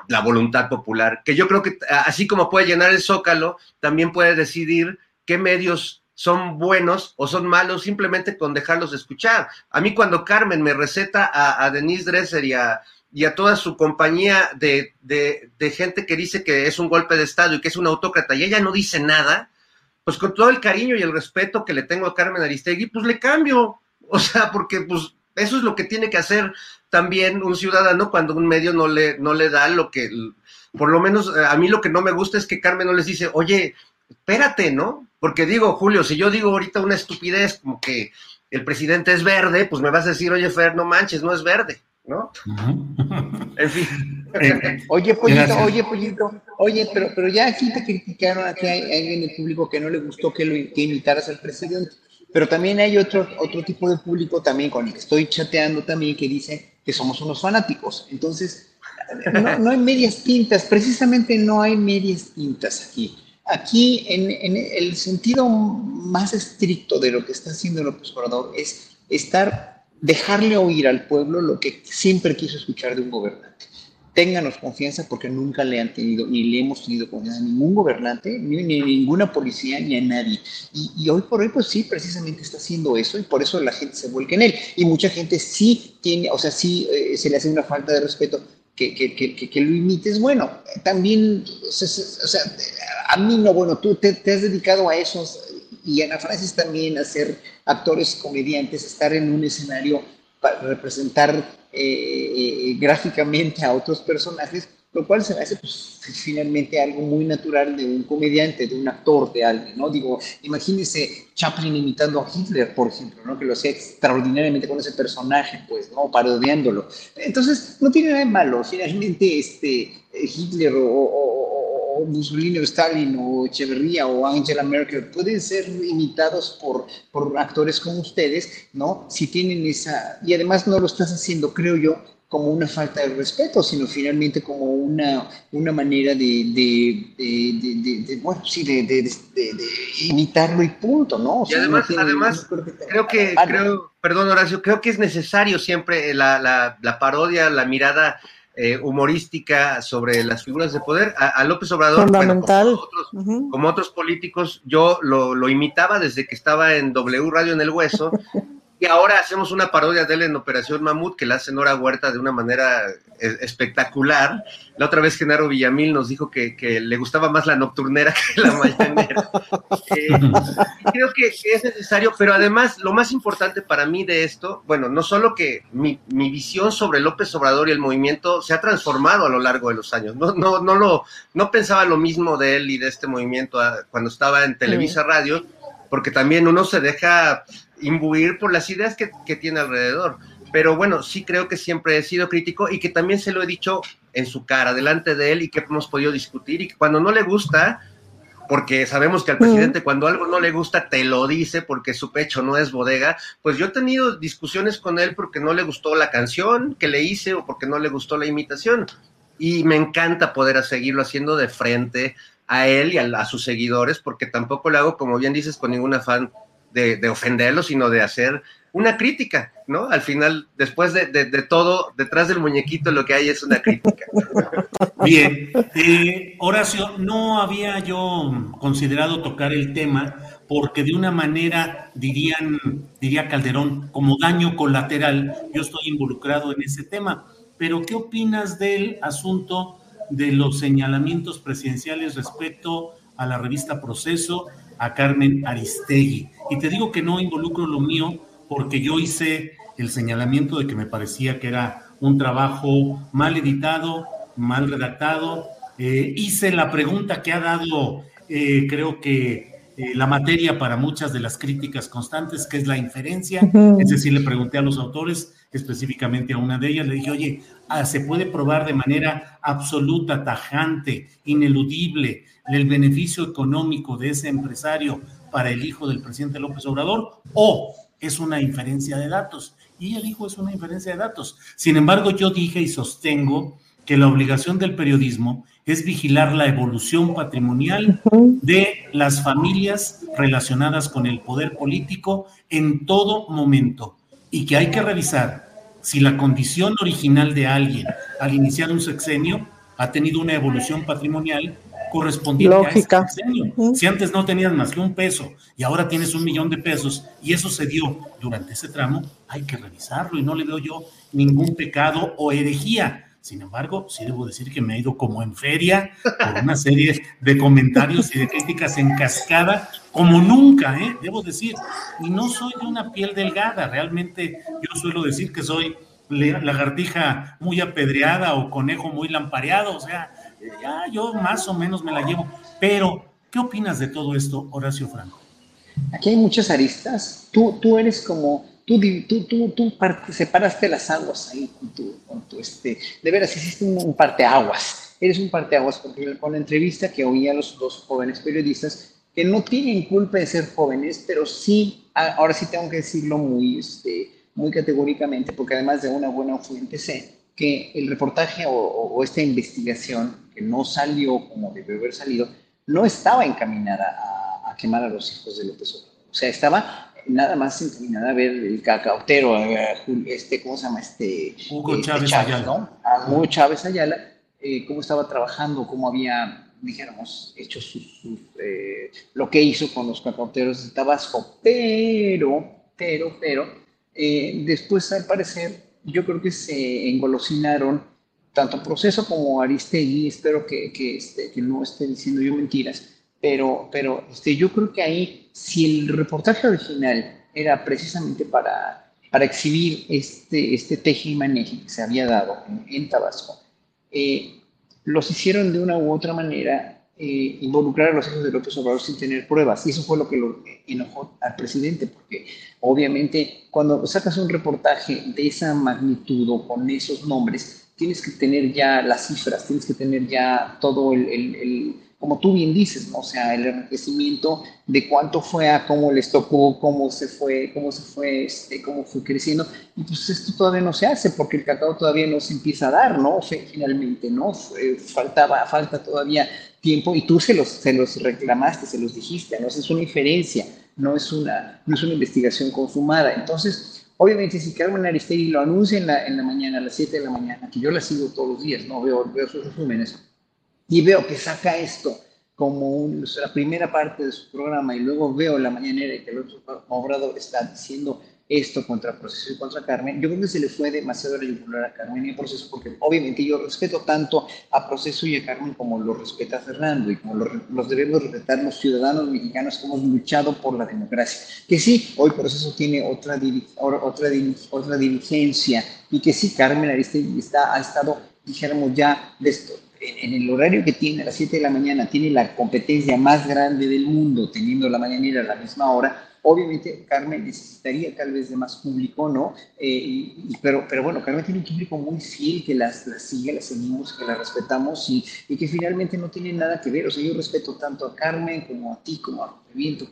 S5: la voluntad popular, que yo creo que así como puede llenar el zócalo, también puede decidir qué medios son buenos o son malos simplemente con dejarlos escuchar. A mí cuando Carmen me receta a, Denise Dresser y a, y a toda su compañía de, de, de, gente que dice que es un golpe de Estado y que es un autócrata y ella no dice nada, pues con todo el cariño y el respeto que le tengo a Carmen Aristegui, pues le cambio. O sea, porque pues eso es lo que tiene que hacer también un ciudadano cuando un medio no le, no le da lo que, por lo menos a mí lo que no me gusta es que Carmen no les dice, oye, espérate, ¿no? Porque digo, Julio, si yo digo ahorita una estupidez como que el presidente es verde, pues me vas a decir, oye, Fer, no manches, no es verde, ¿no?
S3: en fin. Eh, oye, Pollito, oye, Pollito, oye, pero, pero ya aquí te criticaron, aquí hay alguien en el público que no le gustó que, lo, que imitaras al presidente. Pero también hay otro, otro tipo de público también con el que estoy chateando también que dice que somos unos fanáticos. Entonces, no, no hay medias tintas, precisamente no hay medias tintas aquí. Aquí, en, en, el sentido más estricto de lo que está haciendo López Obrador es estar, dejarle oír al pueblo lo que siempre quiso escuchar de un gobernante. Ténganos confianza porque nunca le han tenido, ni le hemos tenido confianza a ningún gobernante, ni, ni a ninguna policía, ni a nadie. Y, y, hoy por hoy, pues sí, precisamente está haciendo eso y por eso la gente se vuelca en él. Y mucha gente sí tiene, o sea, sí eh, se le hace una falta de respeto que, que, que, que, lo imites. Bueno, también, o sea, a mí no, bueno, tú te, te, has dedicado a eso y Ana Francis también a ser actores, comediantes, estar en un escenario para representar eh, gráficamente a otros personajes, lo cual se me hace pues, finalmente algo muy natural de un comediante, de un actor, de alguien, ¿no? Digo, imagínese Chaplin imitando a Hitler, por ejemplo, ¿no? Que lo hacía extraordinariamente con ese personaje, pues, ¿no? Parodiándolo. Entonces, no tiene nada de malo, finalmente, este, Hitler o, o, o Mussolini o Stalin o Echeverría o Angela Merkel pueden ser imitados por, por actores como ustedes, ¿no? Si tienen esa... Y además no lo estás haciendo, creo yo, como una falta de respeto, sino finalmente como una, una manera de, de, de, de bueno, sí, de, imitarlo y punto, ¿no?
S5: O sea, y además, no además no creo que, creo que creo, perdón Horacio, creo que es necesario siempre la, la, la parodia, la mirada eh, humorística sobre las figuras de poder. A, a López Obrador,
S4: Fundamental.
S5: Bueno, como, otros, uh -huh. como, otros, políticos, yo lo, lo, imitaba desde que estaba en W Radio en el Hueso. y ahora hacemos una parodia de él en Operación Mamut, que la hace Nora Huerta de una manera espectacular. La otra vez Genaro Villamil nos dijo que, que le gustaba más la nocturnera que la mañanera. eh, creo que, es necesario, pero además lo más importante para mí de esto, bueno, no solo que mi, mi, visión sobre López Obrador y el movimiento se ha transformado a lo largo de los años. No, no, no, lo, no pensaba lo mismo de él y de este movimiento cuando estaba en Televisa Radio, porque también uno se deja imbuir por las ideas que, que, tiene alrededor. Pero bueno, sí creo que siempre he sido crítico y que también se lo he dicho en su cara, delante de él y que hemos podido discutir y que cuando no le gusta, porque sabemos que al presidente mm. cuando algo no le gusta te lo dice porque su pecho no es bodega, pues yo he tenido discusiones con él porque no le gustó la canción que le hice o porque no le gustó la imitación. Y me encanta poder seguirlo haciendo de frente a él y a, a sus seguidores porque tampoco lo hago, como bien dices, con ningún afán de, de, ofenderlo, sino de hacer una crítica, ¿no? Al final, después de, de, de, todo, detrás del muñequito lo que hay es una crítica.
S2: Bien, eh, Horacio, no había yo considerado tocar el tema porque de una manera, dirían, diría Calderón, como daño colateral, yo estoy involucrado en ese tema. Pero, ¿qué opinas del asunto de los señalamientos presidenciales respecto a la revista Proceso? A Carmen Aristegui. Y te digo que no involucro lo mío porque yo hice el señalamiento de que me parecía que era un trabajo mal editado, mal redactado. Eh, hice la pregunta que ha dado, eh, creo que eh, la materia para muchas de las críticas constantes, que es la inferencia. Uh -huh. Es decir, le pregunté a los autores, específicamente a una de ellas, le dije, oye, ah, ¿se puede probar de manera absoluta, tajante, ineludible, el beneficio económico de ese empresario para el hijo del presidente López Obrador? ¿O es una inferencia de datos? Y ella dijo, es una inferencia de datos. Sin embargo, yo dije y sostengo que la obligación del periodismo es vigilar la evolución patrimonial de las familias relacionadas con el poder político en todo momento y que hay que revisar si la condición original de alguien al iniciar un sexenio ha tenido una evolución patrimonial correspondiente
S4: Lógica.
S2: a ese sexenio. Si antes no tenías más que un peso y ahora tienes un millón de pesos y eso se dio durante ese tramo, hay que revisarlo y no le veo yo ningún pecado o herejía sin embargo, sí debo decir que me ha ido como en feria por una serie de comentarios y de críticas en cascada, como nunca, ¿eh? debo decir. Y no soy de una piel delgada, realmente yo suelo decir que soy lagartija muy apedreada o conejo muy lampareado, o sea, ya yo más o menos me la llevo. Pero, ¿qué opinas de todo esto, Horacio Franco?
S3: Aquí hay muchas aristas. Tú, tú eres como tú, tú, tú, tú separaste las aguas ahí con tu, con tu, este, de veras hiciste un, un parteaguas, eres un parteaguas con la entrevista que oí a los dos jóvenes periodistas, que no tienen culpa de ser jóvenes, pero sí, ahora sí tengo que decirlo muy, este, muy categóricamente, porque además de una buena fuente sé que el reportaje o, esta investigación que no salió como debe haber salido, no estaba encaminada a, quemar a los hijos de López Obrador. O sea, estaba nada más encaminada a ver el cacautero, este, ¿cómo se llama? Este,
S2: Hugo este Chávez, Ayala.
S3: ¿no? A Hugo Chávez Ayala, eh, cómo estaba trabajando, cómo había, dijéramos, hecho eh, lo que hizo con los cacauteros de Tabasco. Pero, pero, pero, eh, después al parecer, yo creo que se engolosinaron tanto Proceso como Aristegui, espero que, que, este, que no esté diciendo yo mentiras, pero, pero este, yo creo que ahí, si el reportaje original era precisamente para, para exhibir este, este teje y maneje que se había dado en, Tabasco, eh, los hicieron de una u otra manera eh, involucrar a los hijos de López Obrador sin tener pruebas. Y eso fue lo que lo enojó al presidente, porque obviamente cuando sacas un reportaje de esa magnitud o con esos nombres, tienes que tener ya las cifras, tienes que tener ya todo el como tú bien dices, ¿no? o sea, el enriquecimiento de cuánto fue a cómo les tocó, cómo se fue, cómo se fue, este, cómo fue creciendo. Y pues esto todavía no se hace porque el cacao todavía no se empieza a dar, ¿no? Finalmente, ¿no? Faltaba, falta todavía tiempo y tú se los, se los reclamaste, se los dijiste, ¿no? Es una inferencia, no es una, no es una investigación consumada. Entonces, obviamente, si Carmen Aristegui lo anuncia en la, en la mañana, a las 7 de la mañana, que yo la sigo todos los días, ¿no? Veo, veo sus resúmenes y veo que saca esto como la primera parte de su programa y luego veo la mañanera y que otro Obrador está diciendo esto contra Proceso y contra Carmen, yo creo que se le fue demasiado regular a Carmen y a Proceso porque obviamente yo respeto tanto a Proceso y a Carmen como lo respeta Fernando y como los debemos respetar los ciudadanos mexicanos que hemos luchado por la democracia. Que sí, hoy Proceso tiene otra, otra, otra diligencia y que sí, Carmen Aristegui está, ha estado, dijéramos ya, en el horario que tiene a las 7 de la mañana, tiene la competencia más grande del mundo, teniendo la mañanera a la misma hora, obviamente Carmen necesitaría tal vez de más público, ¿no? Eh, pero, pero bueno, Carmen tiene un público muy fiel que las, sigue, las seguimos, que las respetamos y, y, que finalmente no tiene nada que ver. O sea, yo respeto tanto a Carmen como a ti, como a Viento,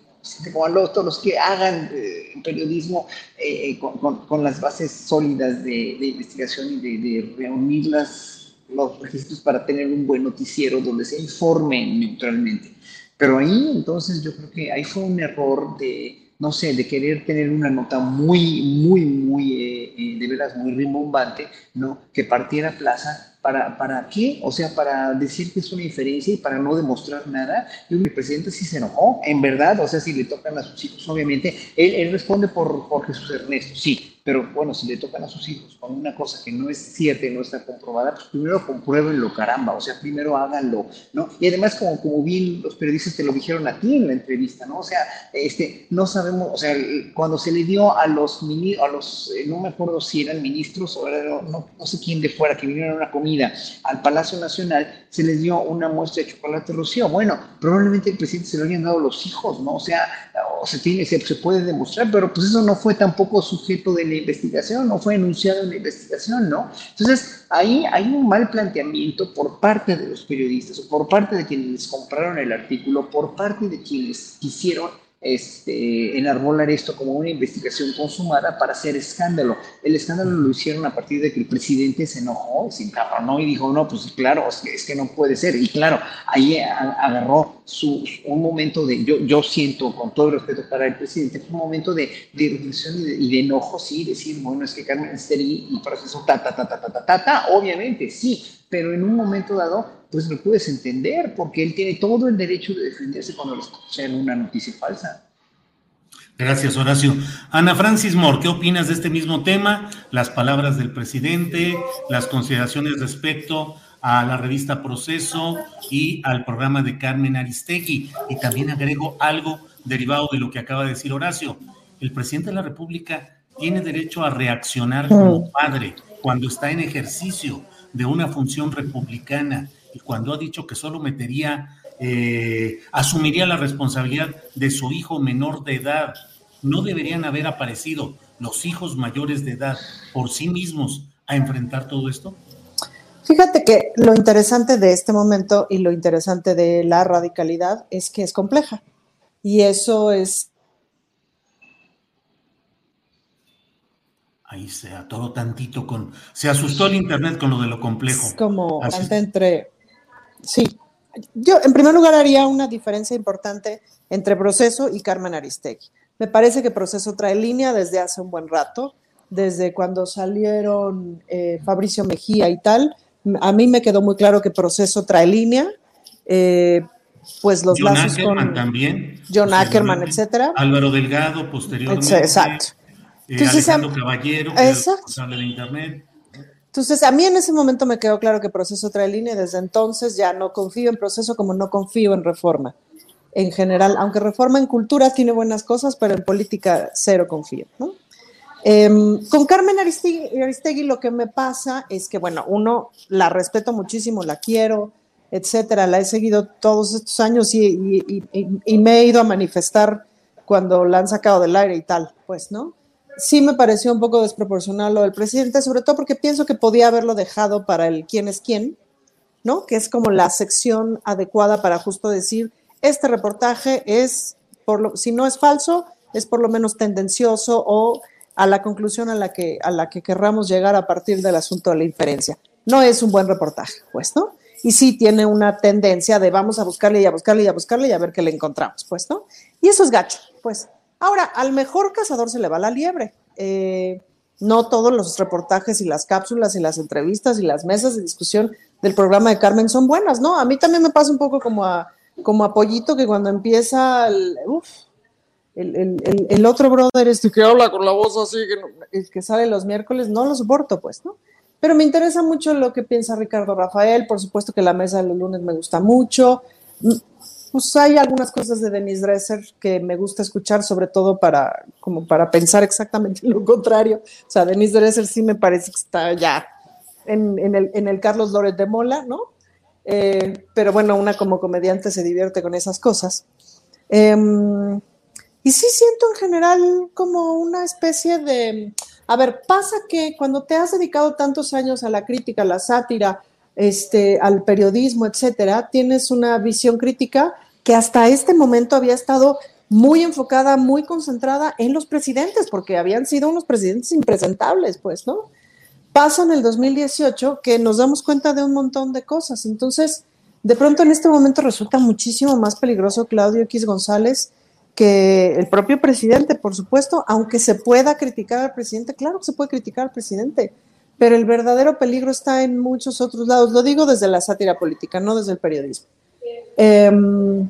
S3: como a todos los que hagan eh, periodismo eh, con, con, las bases sólidas de, de investigación y de, de reunirlas los registros para tener un buen noticiero donde se informe neutralmente. Pero ahí entonces yo creo que ahí fue un error de, no sé, de querer tener una nota muy, muy, muy, eh, eh, de veras, muy rimbombante, ¿no? Que partiera plaza ¿Para, ¿Para qué? O sea, para decir que es una inferencia y para no demostrar nada. Y el presidente sí se enojó, en verdad. O sea, si le tocan a sus hijos, obviamente, él, él responde por, por Jesús Ernesto, sí. Pero bueno, si le tocan a sus hijos con una cosa que no es cierta y no está comprobada, pues primero compruébenlo, caramba, o sea, primero háganlo, ¿no? Y además, como, como bien los periodistas te lo dijeron a ti en la entrevista, ¿no? O sea, este, no sabemos, o sea, cuando se le dio a los, a los eh, no me acuerdo si eran ministros o era, no, no sé quién de fuera, que vinieron a una comida al Palacio Nacional, se les dio una muestra de chocolate rocío. Bueno, probablemente el presidente se lo habían dado los hijos, ¿no? O sea, se, tiene, se, puede demostrar, pero pues eso no fue tampoco sujeto de investigación, no fue enunciado en la investigación, ¿no? Entonces, ahí hay un mal planteamiento por parte de los periodistas o por parte de quienes compraron el artículo, por parte de quienes quisieron este, enarbolar esto como una investigación consumada para hacer escándalo. El escándalo lo hicieron a partir de que el presidente se enojó, se encabronó y dijo, no, pues claro, es que, no puede ser. Y claro, ahí agarró su, un momento de, yo, yo siento, con todo el respeto para el presidente, un momento de, de reflexión y de, enojo, sí, decir, bueno, es que Carmen Esteri y proceso ta, ta, ta, ta, ta, ta, ta, obviamente, sí, pero en un momento dado pues lo puedes entender, porque él tiene todo el derecho de defenderse cuando le escuchan una noticia falsa.
S2: Gracias, Horacio. Ana Francis Moore, ¿qué opinas de este mismo tema? Las palabras del presidente, las consideraciones respecto a la revista Proceso y al programa de Carmen Aristegui. Y también agrego algo derivado de lo que acaba de decir Horacio. El presidente de la República tiene derecho a reaccionar como mm. padre cuando está en ejercicio de una función republicana y cuando ha dicho que solo metería, eh, asumiría la responsabilidad de su hijo menor de edad, no deberían haber aparecido los hijos mayores de edad por sí mismos a enfrentar todo esto?
S4: Fíjate que lo interesante de este momento y lo interesante de la radicalidad es que es compleja. y eso es...
S2: Ahí se atoró tantito con... Se asustó el Internet con lo de lo complejo.
S4: Es como entre... Sí. Yo, en primer lugar, haría una diferencia importante entre Proceso y Carmen Aristegui. Me parece que Proceso trae línea desde hace un buen rato, desde cuando salieron eh, Fabricio Mejía y tal. A mí me quedó muy claro que Proceso trae línea. Eh, pues los
S2: John Ackerman también.
S4: John Ackerman, etcétera.
S2: Álvaro Delgado, posteriormente.
S4: Exacto.
S2: Eh, Entonces, Alejandro Caballero, que exacto. de Internet.
S4: Entonces, a mí en ese momento me quedó claro que Proceso trae línea y desde entonces ya no confío en Proceso como no confío en Reforma. En general, aunque Reforma en cultura tiene buenas cosas, pero en política cero confío. Em, con Carmen Aristegui, Aristegui lo que me pasa es que, bueno, uno la respeto muchísimo, la quiero, etcétera. La he seguido todos estos años y, me he ido a manifestar cuando la han sacado del aire y tal, pues, ¿no? Sí me pareció un poco desproporcional lo del presidente, sobre todo porque pienso que podía haberlo dejado para el quién es quién, ¿no? Que es como la sección adecuada para justo decir, este reportaje es, si no es falso, es por lo menos tendencioso o a la conclusión a la que, a la que querramos llegar a partir del asunto de la inferencia. No es un buen reportaje, pues, ¿no? y sí tiene una tendencia de vamos a buscarle y a buscarle y a buscarle y a ver qué le encontramos, pues, ¿no? Y eso es gacho, pues. Ahora, al mejor cazador se le va la liebre. Eh, no todos los reportajes y las cápsulas y las entrevistas y las mesas de discusión del programa de Carmen son buenas, ¿no? A mí también me pasa un poco como a, como a Pollito que cuando empieza el, el, el, otro brother este que habla con la voz así, que, que sale los miércoles, no lo soporto, pues, ¿no? Pero me interesa mucho lo que piensa Ricardo Rafael, por supuesto que la mesa de los lunes me gusta mucho. Pues hay algunas cosas de Denise Dresser que me gusta escuchar, sobre todo para, como para pensar exactamente lo contrario. O sea, Denise Dresser sí me parece que está ya en, el, en el, Carlos Loret de Mola, ¿no? Eh, pero bueno, una como comediante se divierte con esas cosas. Em, y sí siento en general como una especie de a ver, pasa que cuando te has dedicado tantos años a la crítica, a la sátira, este, al periodismo, etcétera, tienes una visión crítica que hasta este momento había estado muy enfocada, muy concentrada en los presidentes, porque habían sido unos presidentes impresentables, pues, ¿no? Pasa en el 2018 que nos damos cuenta de un montón de cosas. Entonces, de pronto en este momento resulta muchísimo más peligroso Claudio X González que el propio presidente, por supuesto, aunque se pueda criticar al presidente, claro que se puede criticar al presidente, pero el verdadero peligro está en muchos otros lados. Lo digo desde la sátira política, no desde el periodismo. Em,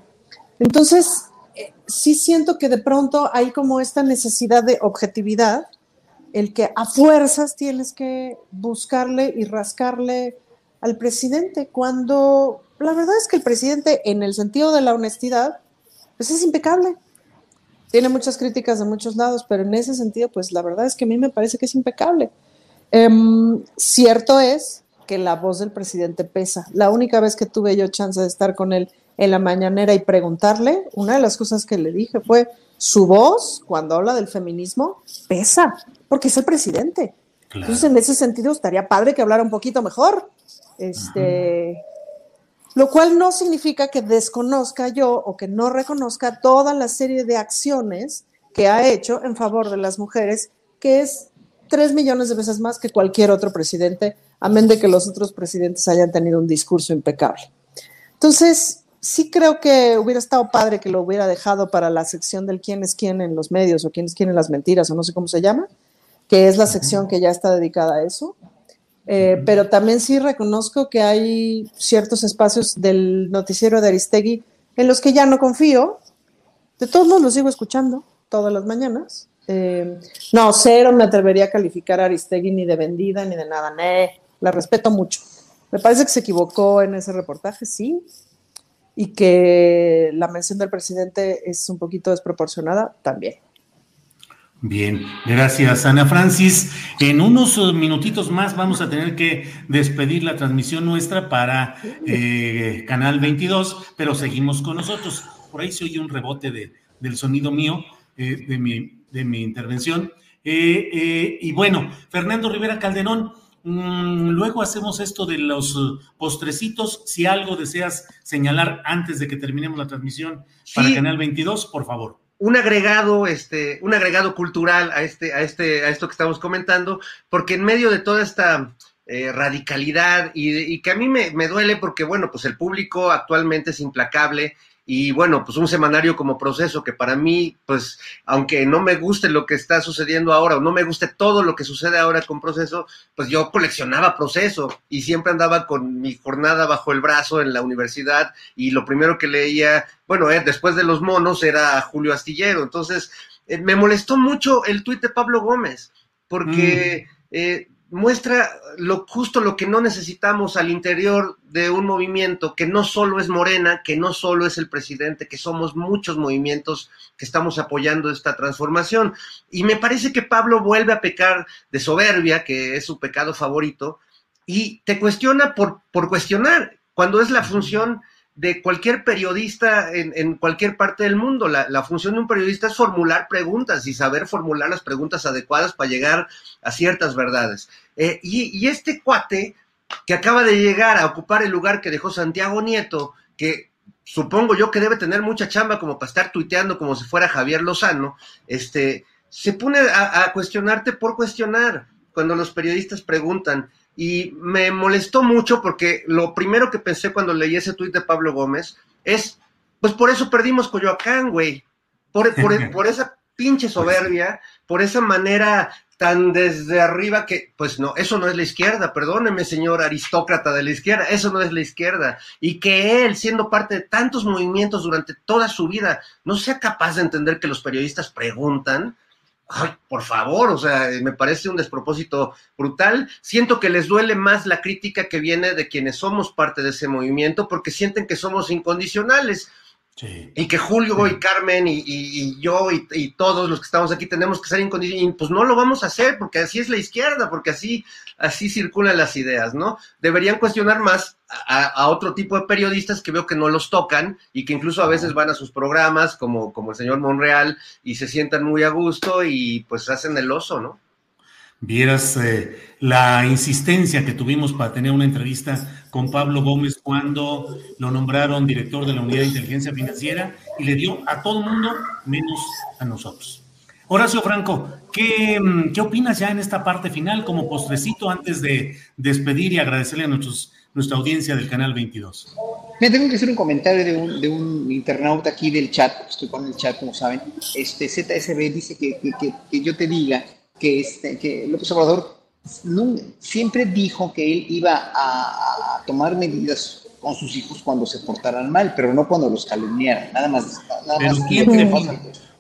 S4: entonces, eh, sí siento que de pronto hay como esta necesidad de objetividad, el que a fuerzas tienes que buscarle y rascarle al presidente, cuando la verdad es que el presidente, en el sentido de la honestidad, pues es impecable tiene muchas críticas de muchos lados, pero en ese sentido, pues la verdad es que a mí me parece que es impecable. Em, cierto es que la voz del presidente pesa. La única vez que tuve yo chance de estar con él en la mañanera y preguntarle, una de las cosas que le dije fue, su voz, cuando habla del feminismo, pesa, porque es el presidente. Entonces, en ese sentido, estaría padre que hablara un poquito mejor. Este, lo cual no significa que desconozca yo o que no reconozca toda la serie de acciones que ha hecho en favor de las mujeres, que es tres millones de veces más que cualquier otro presidente, amén de que los otros presidentes hayan tenido un discurso impecable. Entonces, sí creo que hubiera estado padre que lo hubiera dejado para la sección del quién es quién en los medios o quién es quién en las mentiras o no sé cómo se llama, que es la sección que ya está dedicada a eso. Eh, pero también sí reconozco que hay ciertos espacios del noticiero de Aristegui en los que ya no confío. De todos modos, lo sigo escuchando todas las mañanas. Eh, no, cero me atrevería a calificar a Aristegui ni de vendida ni de nada. la respeto mucho. Me parece que se equivocó en ese reportaje, sí. Y que la mención del presidente es un poquito desproporcionada también.
S2: Bien, gracias Ana Francis. En unos minutitos más vamos a tener que despedir la transmisión nuestra para eh, Canal 22, pero seguimos con nosotros. Por ahí se oye un rebote de, del sonido mío, eh, de, mi, de mi intervención. y bueno, Fernando Rivera Calderón, Mm, luego hacemos esto de los eh, postrecitos. Si algo deseas señalar antes de que terminemos la transmisión para Canal 22, por favor.
S5: Un agregado, este, un agregado cultural a este, a este, a esto que estamos comentando, porque en medio de toda esta eh, radicalidad y, que a mí me, me duele porque, bueno, pues el público actualmente es implacable y bueno, pues un semanario como proceso que para mí, pues aunque no me guste lo que está sucediendo ahora o no me guste todo lo que sucede ahora con proceso, pues yo coleccionaba proceso y siempre andaba con mi jornada bajo el brazo en la universidad y lo primero que leía, bueno, eh, después de los monos era Julio Astillero. Entonces, eh, me molestó mucho el tuit de Pablo Gómez porque... Mm. Eh, muestra lo justo lo que no necesitamos al interior de un movimiento que no solo es Morena, que no solo es el presidente, que somos muchos movimientos que estamos apoyando esta transformación. Y me parece que Pablo vuelve a pecar de soberbia, que es su pecado favorito, y te cuestiona por, por cuestionar, cuando es la función de cualquier periodista en, cualquier parte del mundo. La, función de un periodista es formular preguntas y saber formular las preguntas adecuadas para llegar a ciertas verdades. Eh, y, este cuate que acaba de llegar a ocupar el lugar que dejó Santiago Nieto, que supongo yo que debe tener mucha chamba como para estar tuiteando como si fuera Javier Lozano, este, se pone a, a cuestionarte por cuestionar cuando los periodistas preguntan y me molestó mucho porque lo primero que pensé cuando leí ese tuit de Pablo Gómez es, pues por eso perdimos Coyoacán, güey, por, por, esa pinche soberbia, por esa manera tan desde arriba que, pues no, eso no es la izquierda, perdóneme, señor aristócrata de la izquierda, eso no es la izquierda. Y que él, siendo parte de tantos movimientos durante toda su vida, no sea capaz de entender que los periodistas preguntan, ay, por favor, o sea, me parece un despropósito brutal. Siento que les duele más la crítica que viene de quienes somos parte de ese movimiento porque sienten que somos incondicionales. Y que Julio y Carmen y, yo y, todos los que estamos aquí tenemos que ser incondicionales. Pues no lo vamos a hacer porque así es la izquierda, porque así, así circulan las ideas, ¿no? Deberían cuestionar más a, otro tipo de periodistas que veo que no los tocan y que incluso a veces van a sus programas, como, como el señor Monreal, y se sientan muy a gusto y pues hacen el oso, ¿no?
S2: Vieras eh, la insistencia que tuvimos para tener una entrevista con Pablo Gómez cuando lo nombraron director de la Unidad de Inteligencia Financiera y le dio a todo mundo menos a nosotros. Horacio Franco, ¿qué, mm, ¿qué opinas ya en esta parte final como postrecito antes de despedir y agradecerle a nuestros nuestra audiencia del canal 22.
S3: Me tengo que hacer un comentario de un, de un internauta aquí del chat, estoy con el chat, como saben. Este ZSB dice que, que, que, yo te diga que, este, que López Obrador siempre dijo que él iba a, tomar medidas con sus hijos cuando se portaran mal, pero no cuando los calumniaran, nada más. Nada
S2: pero más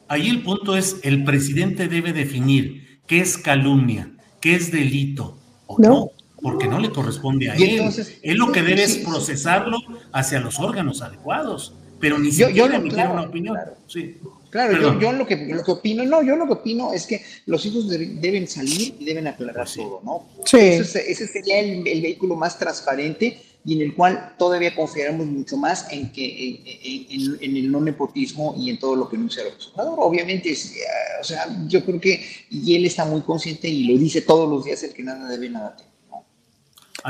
S2: ahí el punto es, el presidente debe definir qué es calumnia, qué es delito o no porque no le corresponde a él. él lo que debe es procesarlo hacia los órganos adecuados, pero ni siquiera yo, emitir una opinión.
S3: Claro, sí. Claro yo, lo, que, lo que opino, no, yo lo que opino es que los hijos deben salir y deben aclarar todo, ¿no? Sí. Ese, sería el, vehículo más transparente y en el cual todavía confiaremos mucho más en que en, el no nepotismo y en todo lo que anuncia el observador. Obviamente, es, eh, o sea, yo creo que y él está muy consciente y lo dice todos los días el que nada debe nada temer.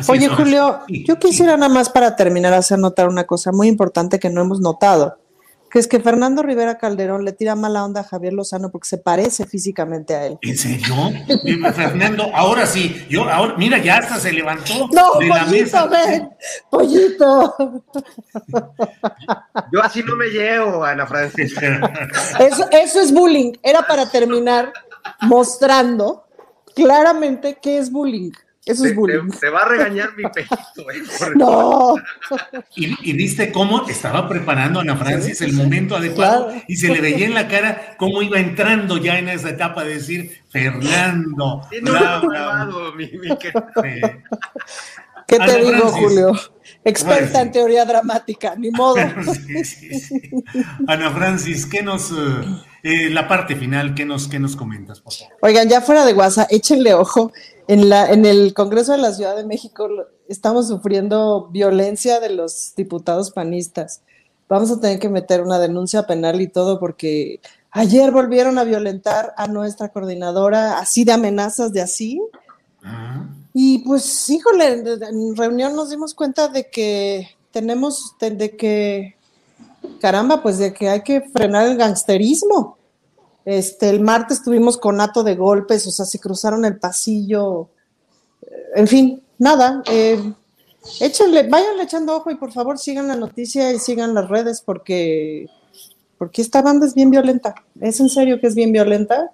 S4: Oye, Julio, yo quisiera nada más para terminar hacer notar una cosa muy importante que no hemos notado, que es que Fernando Rivera Calderón le tira mala onda a Javier Lozano porque se parece físicamente a él.
S2: ¿En serio? Fernando, ahora sí, yo ahora, mira, ya hasta se levantó
S4: no, de la mesa. Ven, pollito.
S5: Yo así no me llevo, Ana Francisca.
S4: Eso, eso es bullying. Era para terminar mostrando claramente qué es bullying. Eso es bullying.
S5: Te, va a regañar mi pejito. Eh,
S4: no.
S2: Y, viste cómo estaba preparando Ana Francis el momento adecuado y se le veía en la cara cómo iba entrando ya en esa etapa de decir, Fernando.
S4: ¿Qué te digo, Julio? Experta en teoría dramática, ni modo.
S2: Ana Francis, ¿qué nos, eh, eh, la parte final, qué nos, qué nos comentas, por favor?
S4: Oigan, ya fuera de WhatsApp, échenle ojo en, la, en el Congreso de la Ciudad de México estamos sufriendo violencia de los diputados panistas. Vamos a tener que meter una denuncia penal y todo porque ayer volvieron a violentar a nuestra coordinadora así de amenazas de así. Y pues, híjole, en reunión nos dimos cuenta de que tenemos, de, que, caramba, pues de que hay que frenar el gangsterismo. Este, el martes estuvimos con ato de golpes, o sea, se cruzaron el pasillo, en fin, nada. Eh, échenle, váyanle echando ojo y por favor sigan la noticia y sigan las redes porque, porque esta banda es bien violenta. Es en serio que es bien violenta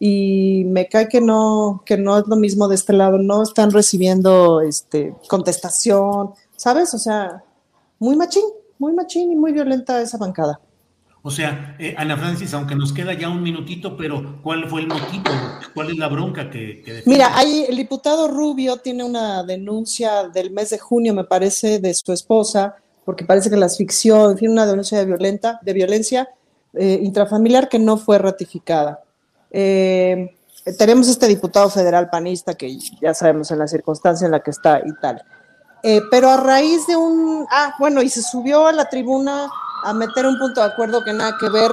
S4: y me cae que no, que no es lo mismo de este lado, no están recibiendo este contestación, ¿sabes? O sea, muy machín, muy machín y muy violenta esa bancada.
S2: O sea, eh, Ana Francis, aunque nos queda ya un minutito, pero ¿cuál fue el motivo? ¿Cuál es la bronca que,
S4: Mira, ahí el diputado Rubio tiene una denuncia del mes de junio, me parece, de su esposa, porque parece que la asfixió, en fin, una denuncia de, violenta, de violencia eh, intrafamiliar que no fue ratificada. Eh, tenemos este diputado federal panista que ya sabemos en la circunstancia en la que está y tal. Eh, pero a raíz de un, ah, bueno, y se subió a la tribuna a meter un punto de acuerdo que nada que ver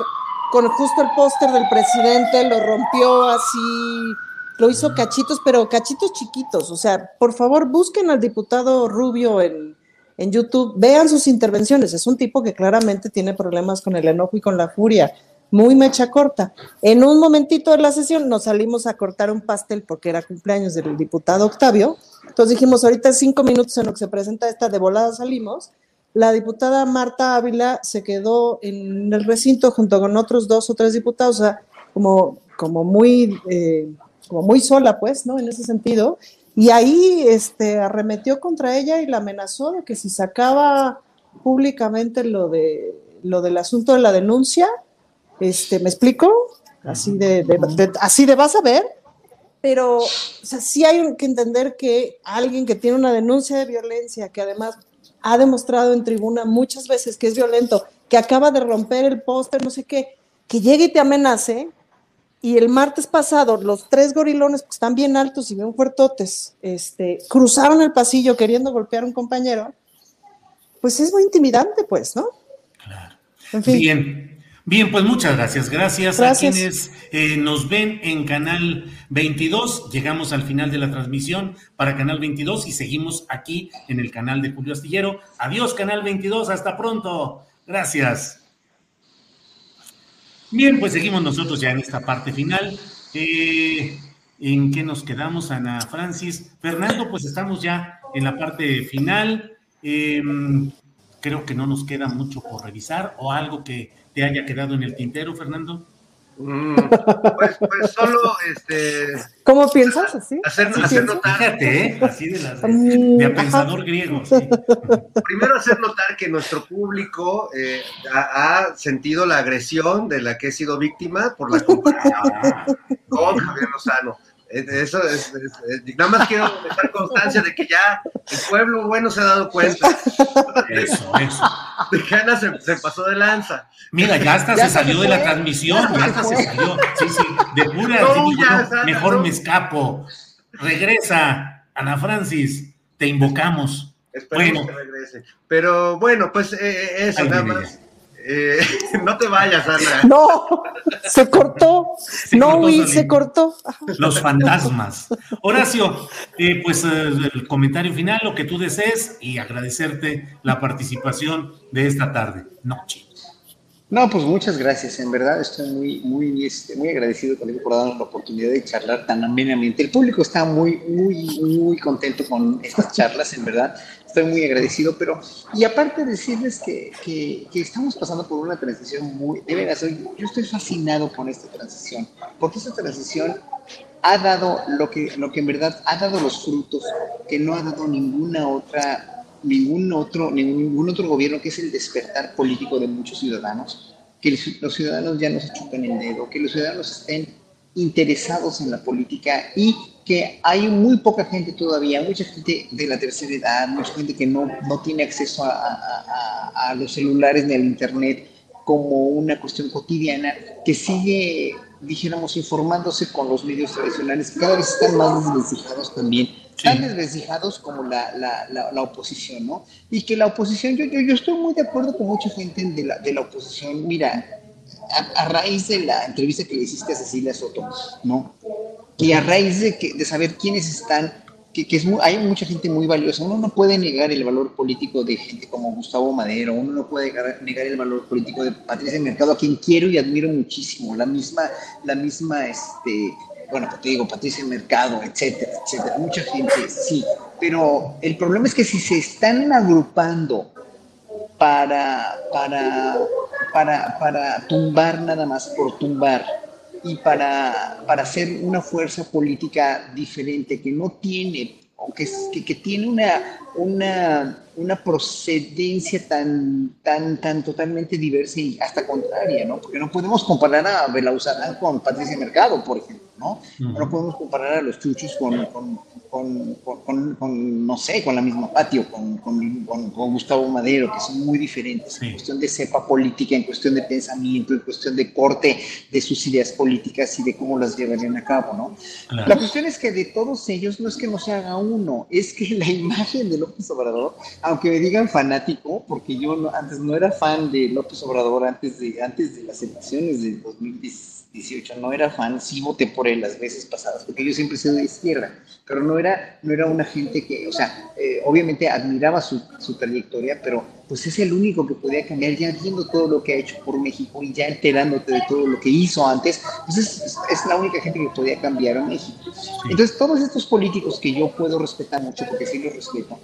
S4: con justo el póster del presidente, lo rompió así, lo hizo cachitos, pero cachitos chiquitos. O sea, por favor, busquen al diputado Rubio en, en YouTube, vean sus intervenciones. Es un tipo que claramente tiene problemas con el enojo y con la furia muy mecha corta. En un momentito de la sesión nos salimos a cortar un pastel porque era cumpleaños del diputado Octavio. Entonces dijimos, ahorita cinco minutos en lo que se presenta esta de volada salimos. La diputada Marta Ávila se quedó en el recinto junto con otros dos o tres diputados, o sea, como, como, muy, eh, como muy sola, pues, ¿no? En ese sentido. Y ahí este, arremetió contra ella y la amenazó de que si sacaba públicamente lo, de, lo del asunto de la denuncia, este, ¿me explico? Así de, así de vas a ver, pero o sea, sí hay que entender que alguien que tiene una denuncia de violencia, que además ha demostrado en tribuna muchas veces que es violento, que acaba de romper el póster, no sé qué, que llegue y te amenace, y el martes pasado los tres gorilones, que están bien altos y bien fuertotes, este, cruzaron el pasillo queriendo golpear a un compañero, pues es muy intimidante, pues, ¿no?
S2: Claro. En fin. Bien, Bien, pues muchas gracias. Gracias, a quienes eh, nos ven en Canal 22. Llegamos al final de la transmisión para Canal 22 y seguimos aquí en el canal de Julio Astillero. Adiós, Canal 22. Hasta pronto. Gracias. Bien, pues seguimos nosotros ya en esta parte final. Eh, ¿En qué nos quedamos, Ana Francis? Fernando, pues estamos ya en la parte final. Em, creo que no nos queda mucho por revisar o algo que te haya quedado en el tintero, Fernando?
S5: Mm, pues, pues, solo este.
S4: ¿Cómo piensas así?
S5: Hacer, notar.
S2: Fíjate, ¿eh? Así de, las, de, pensador griego.
S5: Primero hacer notar que nuestro público eh, ha, sentido la agresión de la que he sido víctima por la comparación con Javier Lozano. Eso es, nada más quiero dejar constancia de que ya el pueblo bueno se ha dado cuenta.
S2: Eso, eso.
S5: De que Ana se, pasó de lanza.
S2: Mira, ya hasta se salió de la transmisión, ya hasta se salió. Sí, sí, de pura. mejor me escapo. Regresa, Ana Francis, te invocamos.
S5: Esperemos que regrese. Pero bueno, pues eh, eh, eso nada más. Eh, no te vayas, Ana.
S4: No, se cortó. no, Will, se cortó.
S2: Los fantasmas. Horacio, eh, pues eh, el comentario final, lo que tú desees y agradecerte la participación de esta tarde, noche.
S3: No, pues muchas gracias. En verdad estoy muy, muy, este, muy agradecido contigo por darnos la oportunidad de charlar tan amenamente. El público está muy, muy, muy contento con estas charlas, en verdad estoy muy agradecido, pero, y aparte decirles que, que, estamos pasando por una transición muy, de veras, yo estoy fascinado con esta transición, porque esta transición ha dado lo que, lo que en verdad ha dado los frutos que no ha dado ninguna otra, ningún otro, ningún otro gobierno, que es el despertar político de muchos ciudadanos, que los ciudadanos ya no se chupen el dedo, que los ciudadanos estén interesados en la política y que hay muy poca gente todavía, mucha gente de la tercera edad, mucha gente que no, no tiene acceso a, a, a, los celulares ni al internet como una cuestión cotidiana, que sigue, dijéramos, informándose con los medios tradicionales, que cada vez están más desventijados también, tan desventijados como la, la, la, oposición, ¿no? Y que la oposición, yo, yo, yo estoy muy de acuerdo con mucha gente de la, de la oposición, mira, a, raíz de la entrevista que le hiciste a Cecilia Soto, ¿no? Y a raíz de, que, de saber quiénes están que, es hay mucha gente muy valiosa. Uno no puede negar el valor político de gente como Gustavo Madero, uno no puede negar el valor político de Patricia Mercado, a quien quiero y admiro muchísimo. La misma, la misma, este, bueno, te digo, Patricia Mercado, etcétera, etcétera. Mucha gente, sí. Pero el problema es que si se están agrupando para, para, para, para tumbar nada más por tumbar, y para, para hacer una fuerza política diferente que no tiene, o que, que, tiene una, una, una, procedencia tan, tan, tan totalmente diversa y hasta contraria, ¿no? Porque no podemos comparar a Belauzarán con Patricia Mercado, por ejemplo, ¿no? No podemos comparar a los chuchos con, con con, con, no sé, con la misma Patio, con, Gustavo Madero, que son muy diferentes en cuestión de cepa política, en cuestión de pensamiento, en cuestión de corte de sus ideas políticas y de cómo las llevarían a cabo, ¿no? La cuestión es que de todos ellos no es que no se haga uno, es que la imagen de López Obrador, aunque me digan fanático, porque yo antes no era fan de López Obrador antes de, antes de las elecciones de 2016, 18 no era fan, sí voté por él las veces pasadas, porque yo siempre sido de izquierda, pero no era, no era una gente que, o sea, eh, obviamente admiraba su, su, trayectoria, pero pues es el único que podía cambiar, ya viendo todo lo que ha hecho por México y ya enterándote de todo lo que hizo antes, pues es, es la única gente que podía cambiar a México. Entonces, todos estos políticos que yo puedo respetar mucho, porque sí los respeto,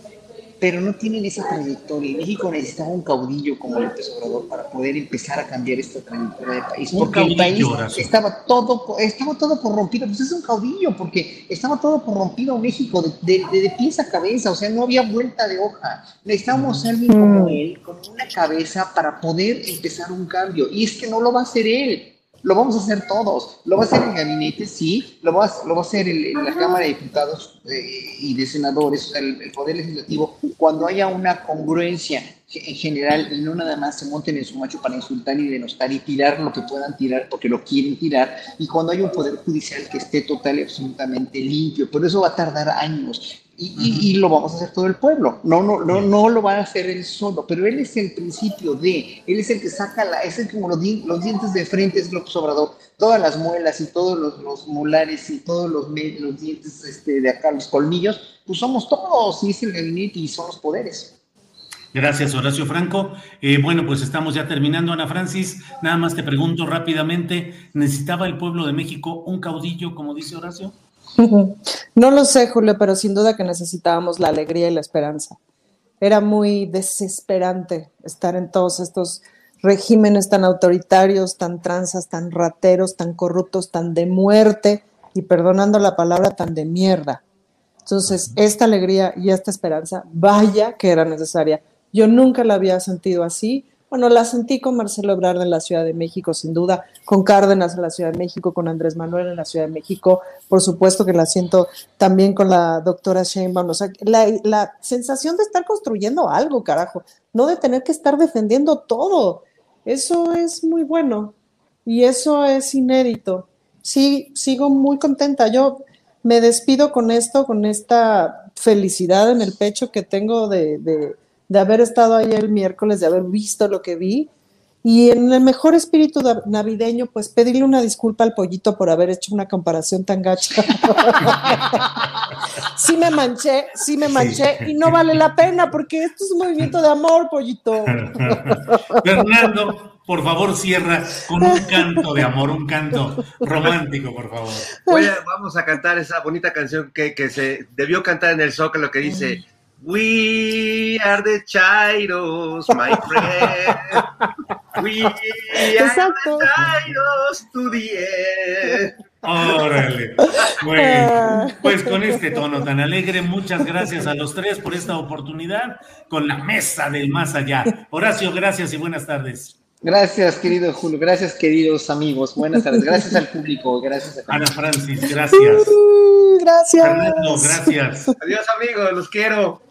S3: pero no tienen esa trayectoria. México necesitaba un caudillo como López Obrador para poder empezar a cambiar esta trayectoria del país. Porque el país estaba todo, estaba todo corrompido. Pues es un caudillo, porque estaba todo corrompido México de, de, de, pies a cabeza. O sea, no había vuelta de hoja. Necesitábamos a alguien como él, con una cabeza para poder empezar un cambio. Y es que no lo va a hacer él lo vamos a hacer todos. Lo va a hacer el gabinete, sí, lo va a, lo va a hacer el, la Cámara de Diputados eh, y de Senadores, el, Poder Legislativo, cuando haya una congruencia en general y no nada más se monten en su macho para insultar y denostar y tirar lo que puedan tirar porque lo quieren tirar, y cuando haya un Poder Judicial que esté total y absolutamente limpio. Pero eso va a tardar años y, lo vamos a hacer todo el pueblo. No, no, no, no lo va a hacer él solo, pero él es el principio de, él es el que saca la, es el como los, dientes de frente, es López Obrador, todas las muelas y todos los, molares y todos los, los dientes este, de acá, los colmillos, pues somos todos, y es el gabinete y son los poderes.
S2: Gracias, Horacio Franco. Eh, bueno, pues estamos ya terminando, Ana Francis. Nada más te pregunto rápidamente, ¿necesitaba el pueblo de México un caudillo, como dice Horacio?
S4: No lo sé, Julio, pero sin duda que necesitábamos la alegría y la esperanza. Era muy desesperante estar en todos estos regímenes tan autoritarios, tan transas, tan rateros, tan corruptos, tan de muerte y perdonando la palabra, tan de mierda. Entonces, esta alegría y esta esperanza, vaya que era necesaria. Yo nunca la había sentido así bueno, la sentí con Marcelo Ebrard en la Ciudad de México, sin duda, con Cárdenas en la Ciudad de México, con Andrés Manuel en la Ciudad de México, por supuesto que la siento también con la doctora Sheinbaum, o sea, la, sensación de estar construyendo algo, carajo, no de tener que estar defendiendo todo. Eso es muy bueno y eso es inédito. Sí, sigo muy contenta. Yo me despido con esto, con esta felicidad en el pecho que tengo de de haber estado ahí el miércoles, de haber visto lo que vi. Y en el mejor espíritu navideño, pues pedirle una disculpa al pollito por haber hecho una comparación tan gacha. sí me manché, sí me manché y no vale la pena porque esto es un movimiento de amor, pollito.
S2: Fernando, por favor, cierra con un canto de amor, un canto romántico, por favor.
S5: vamos a cantar esa bonita canción que, que se debió cantar en el Zócalo que dice We are the Chairos, my friend. We are the Chairos to the end.
S2: Órale. Bueno, pues con este tono tan alegre, muchas gracias a los tres por esta oportunidad con la mesa del más allá. Horacio, gracias y buenas tardes.
S3: Gracias, querido Julio. Gracias, queridos amigos. Buenas tardes. Gracias al público. Gracias
S2: a Ana Francis, gracias.
S4: gracias.
S2: Fernando, gracias.
S5: Adiós, amigos. Los quiero.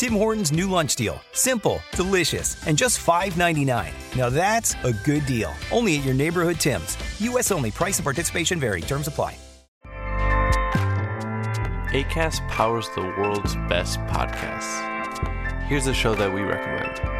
S7: Tim Hortons' new lunch deal. Simple, delicious, and just $5.99. Now that's a good deal. Only at your neighborhood Tim's. U.S. only. Price and participation vary. Terms apply.
S8: ACAST powers the world's best podcasts. Here's a show that we recommend.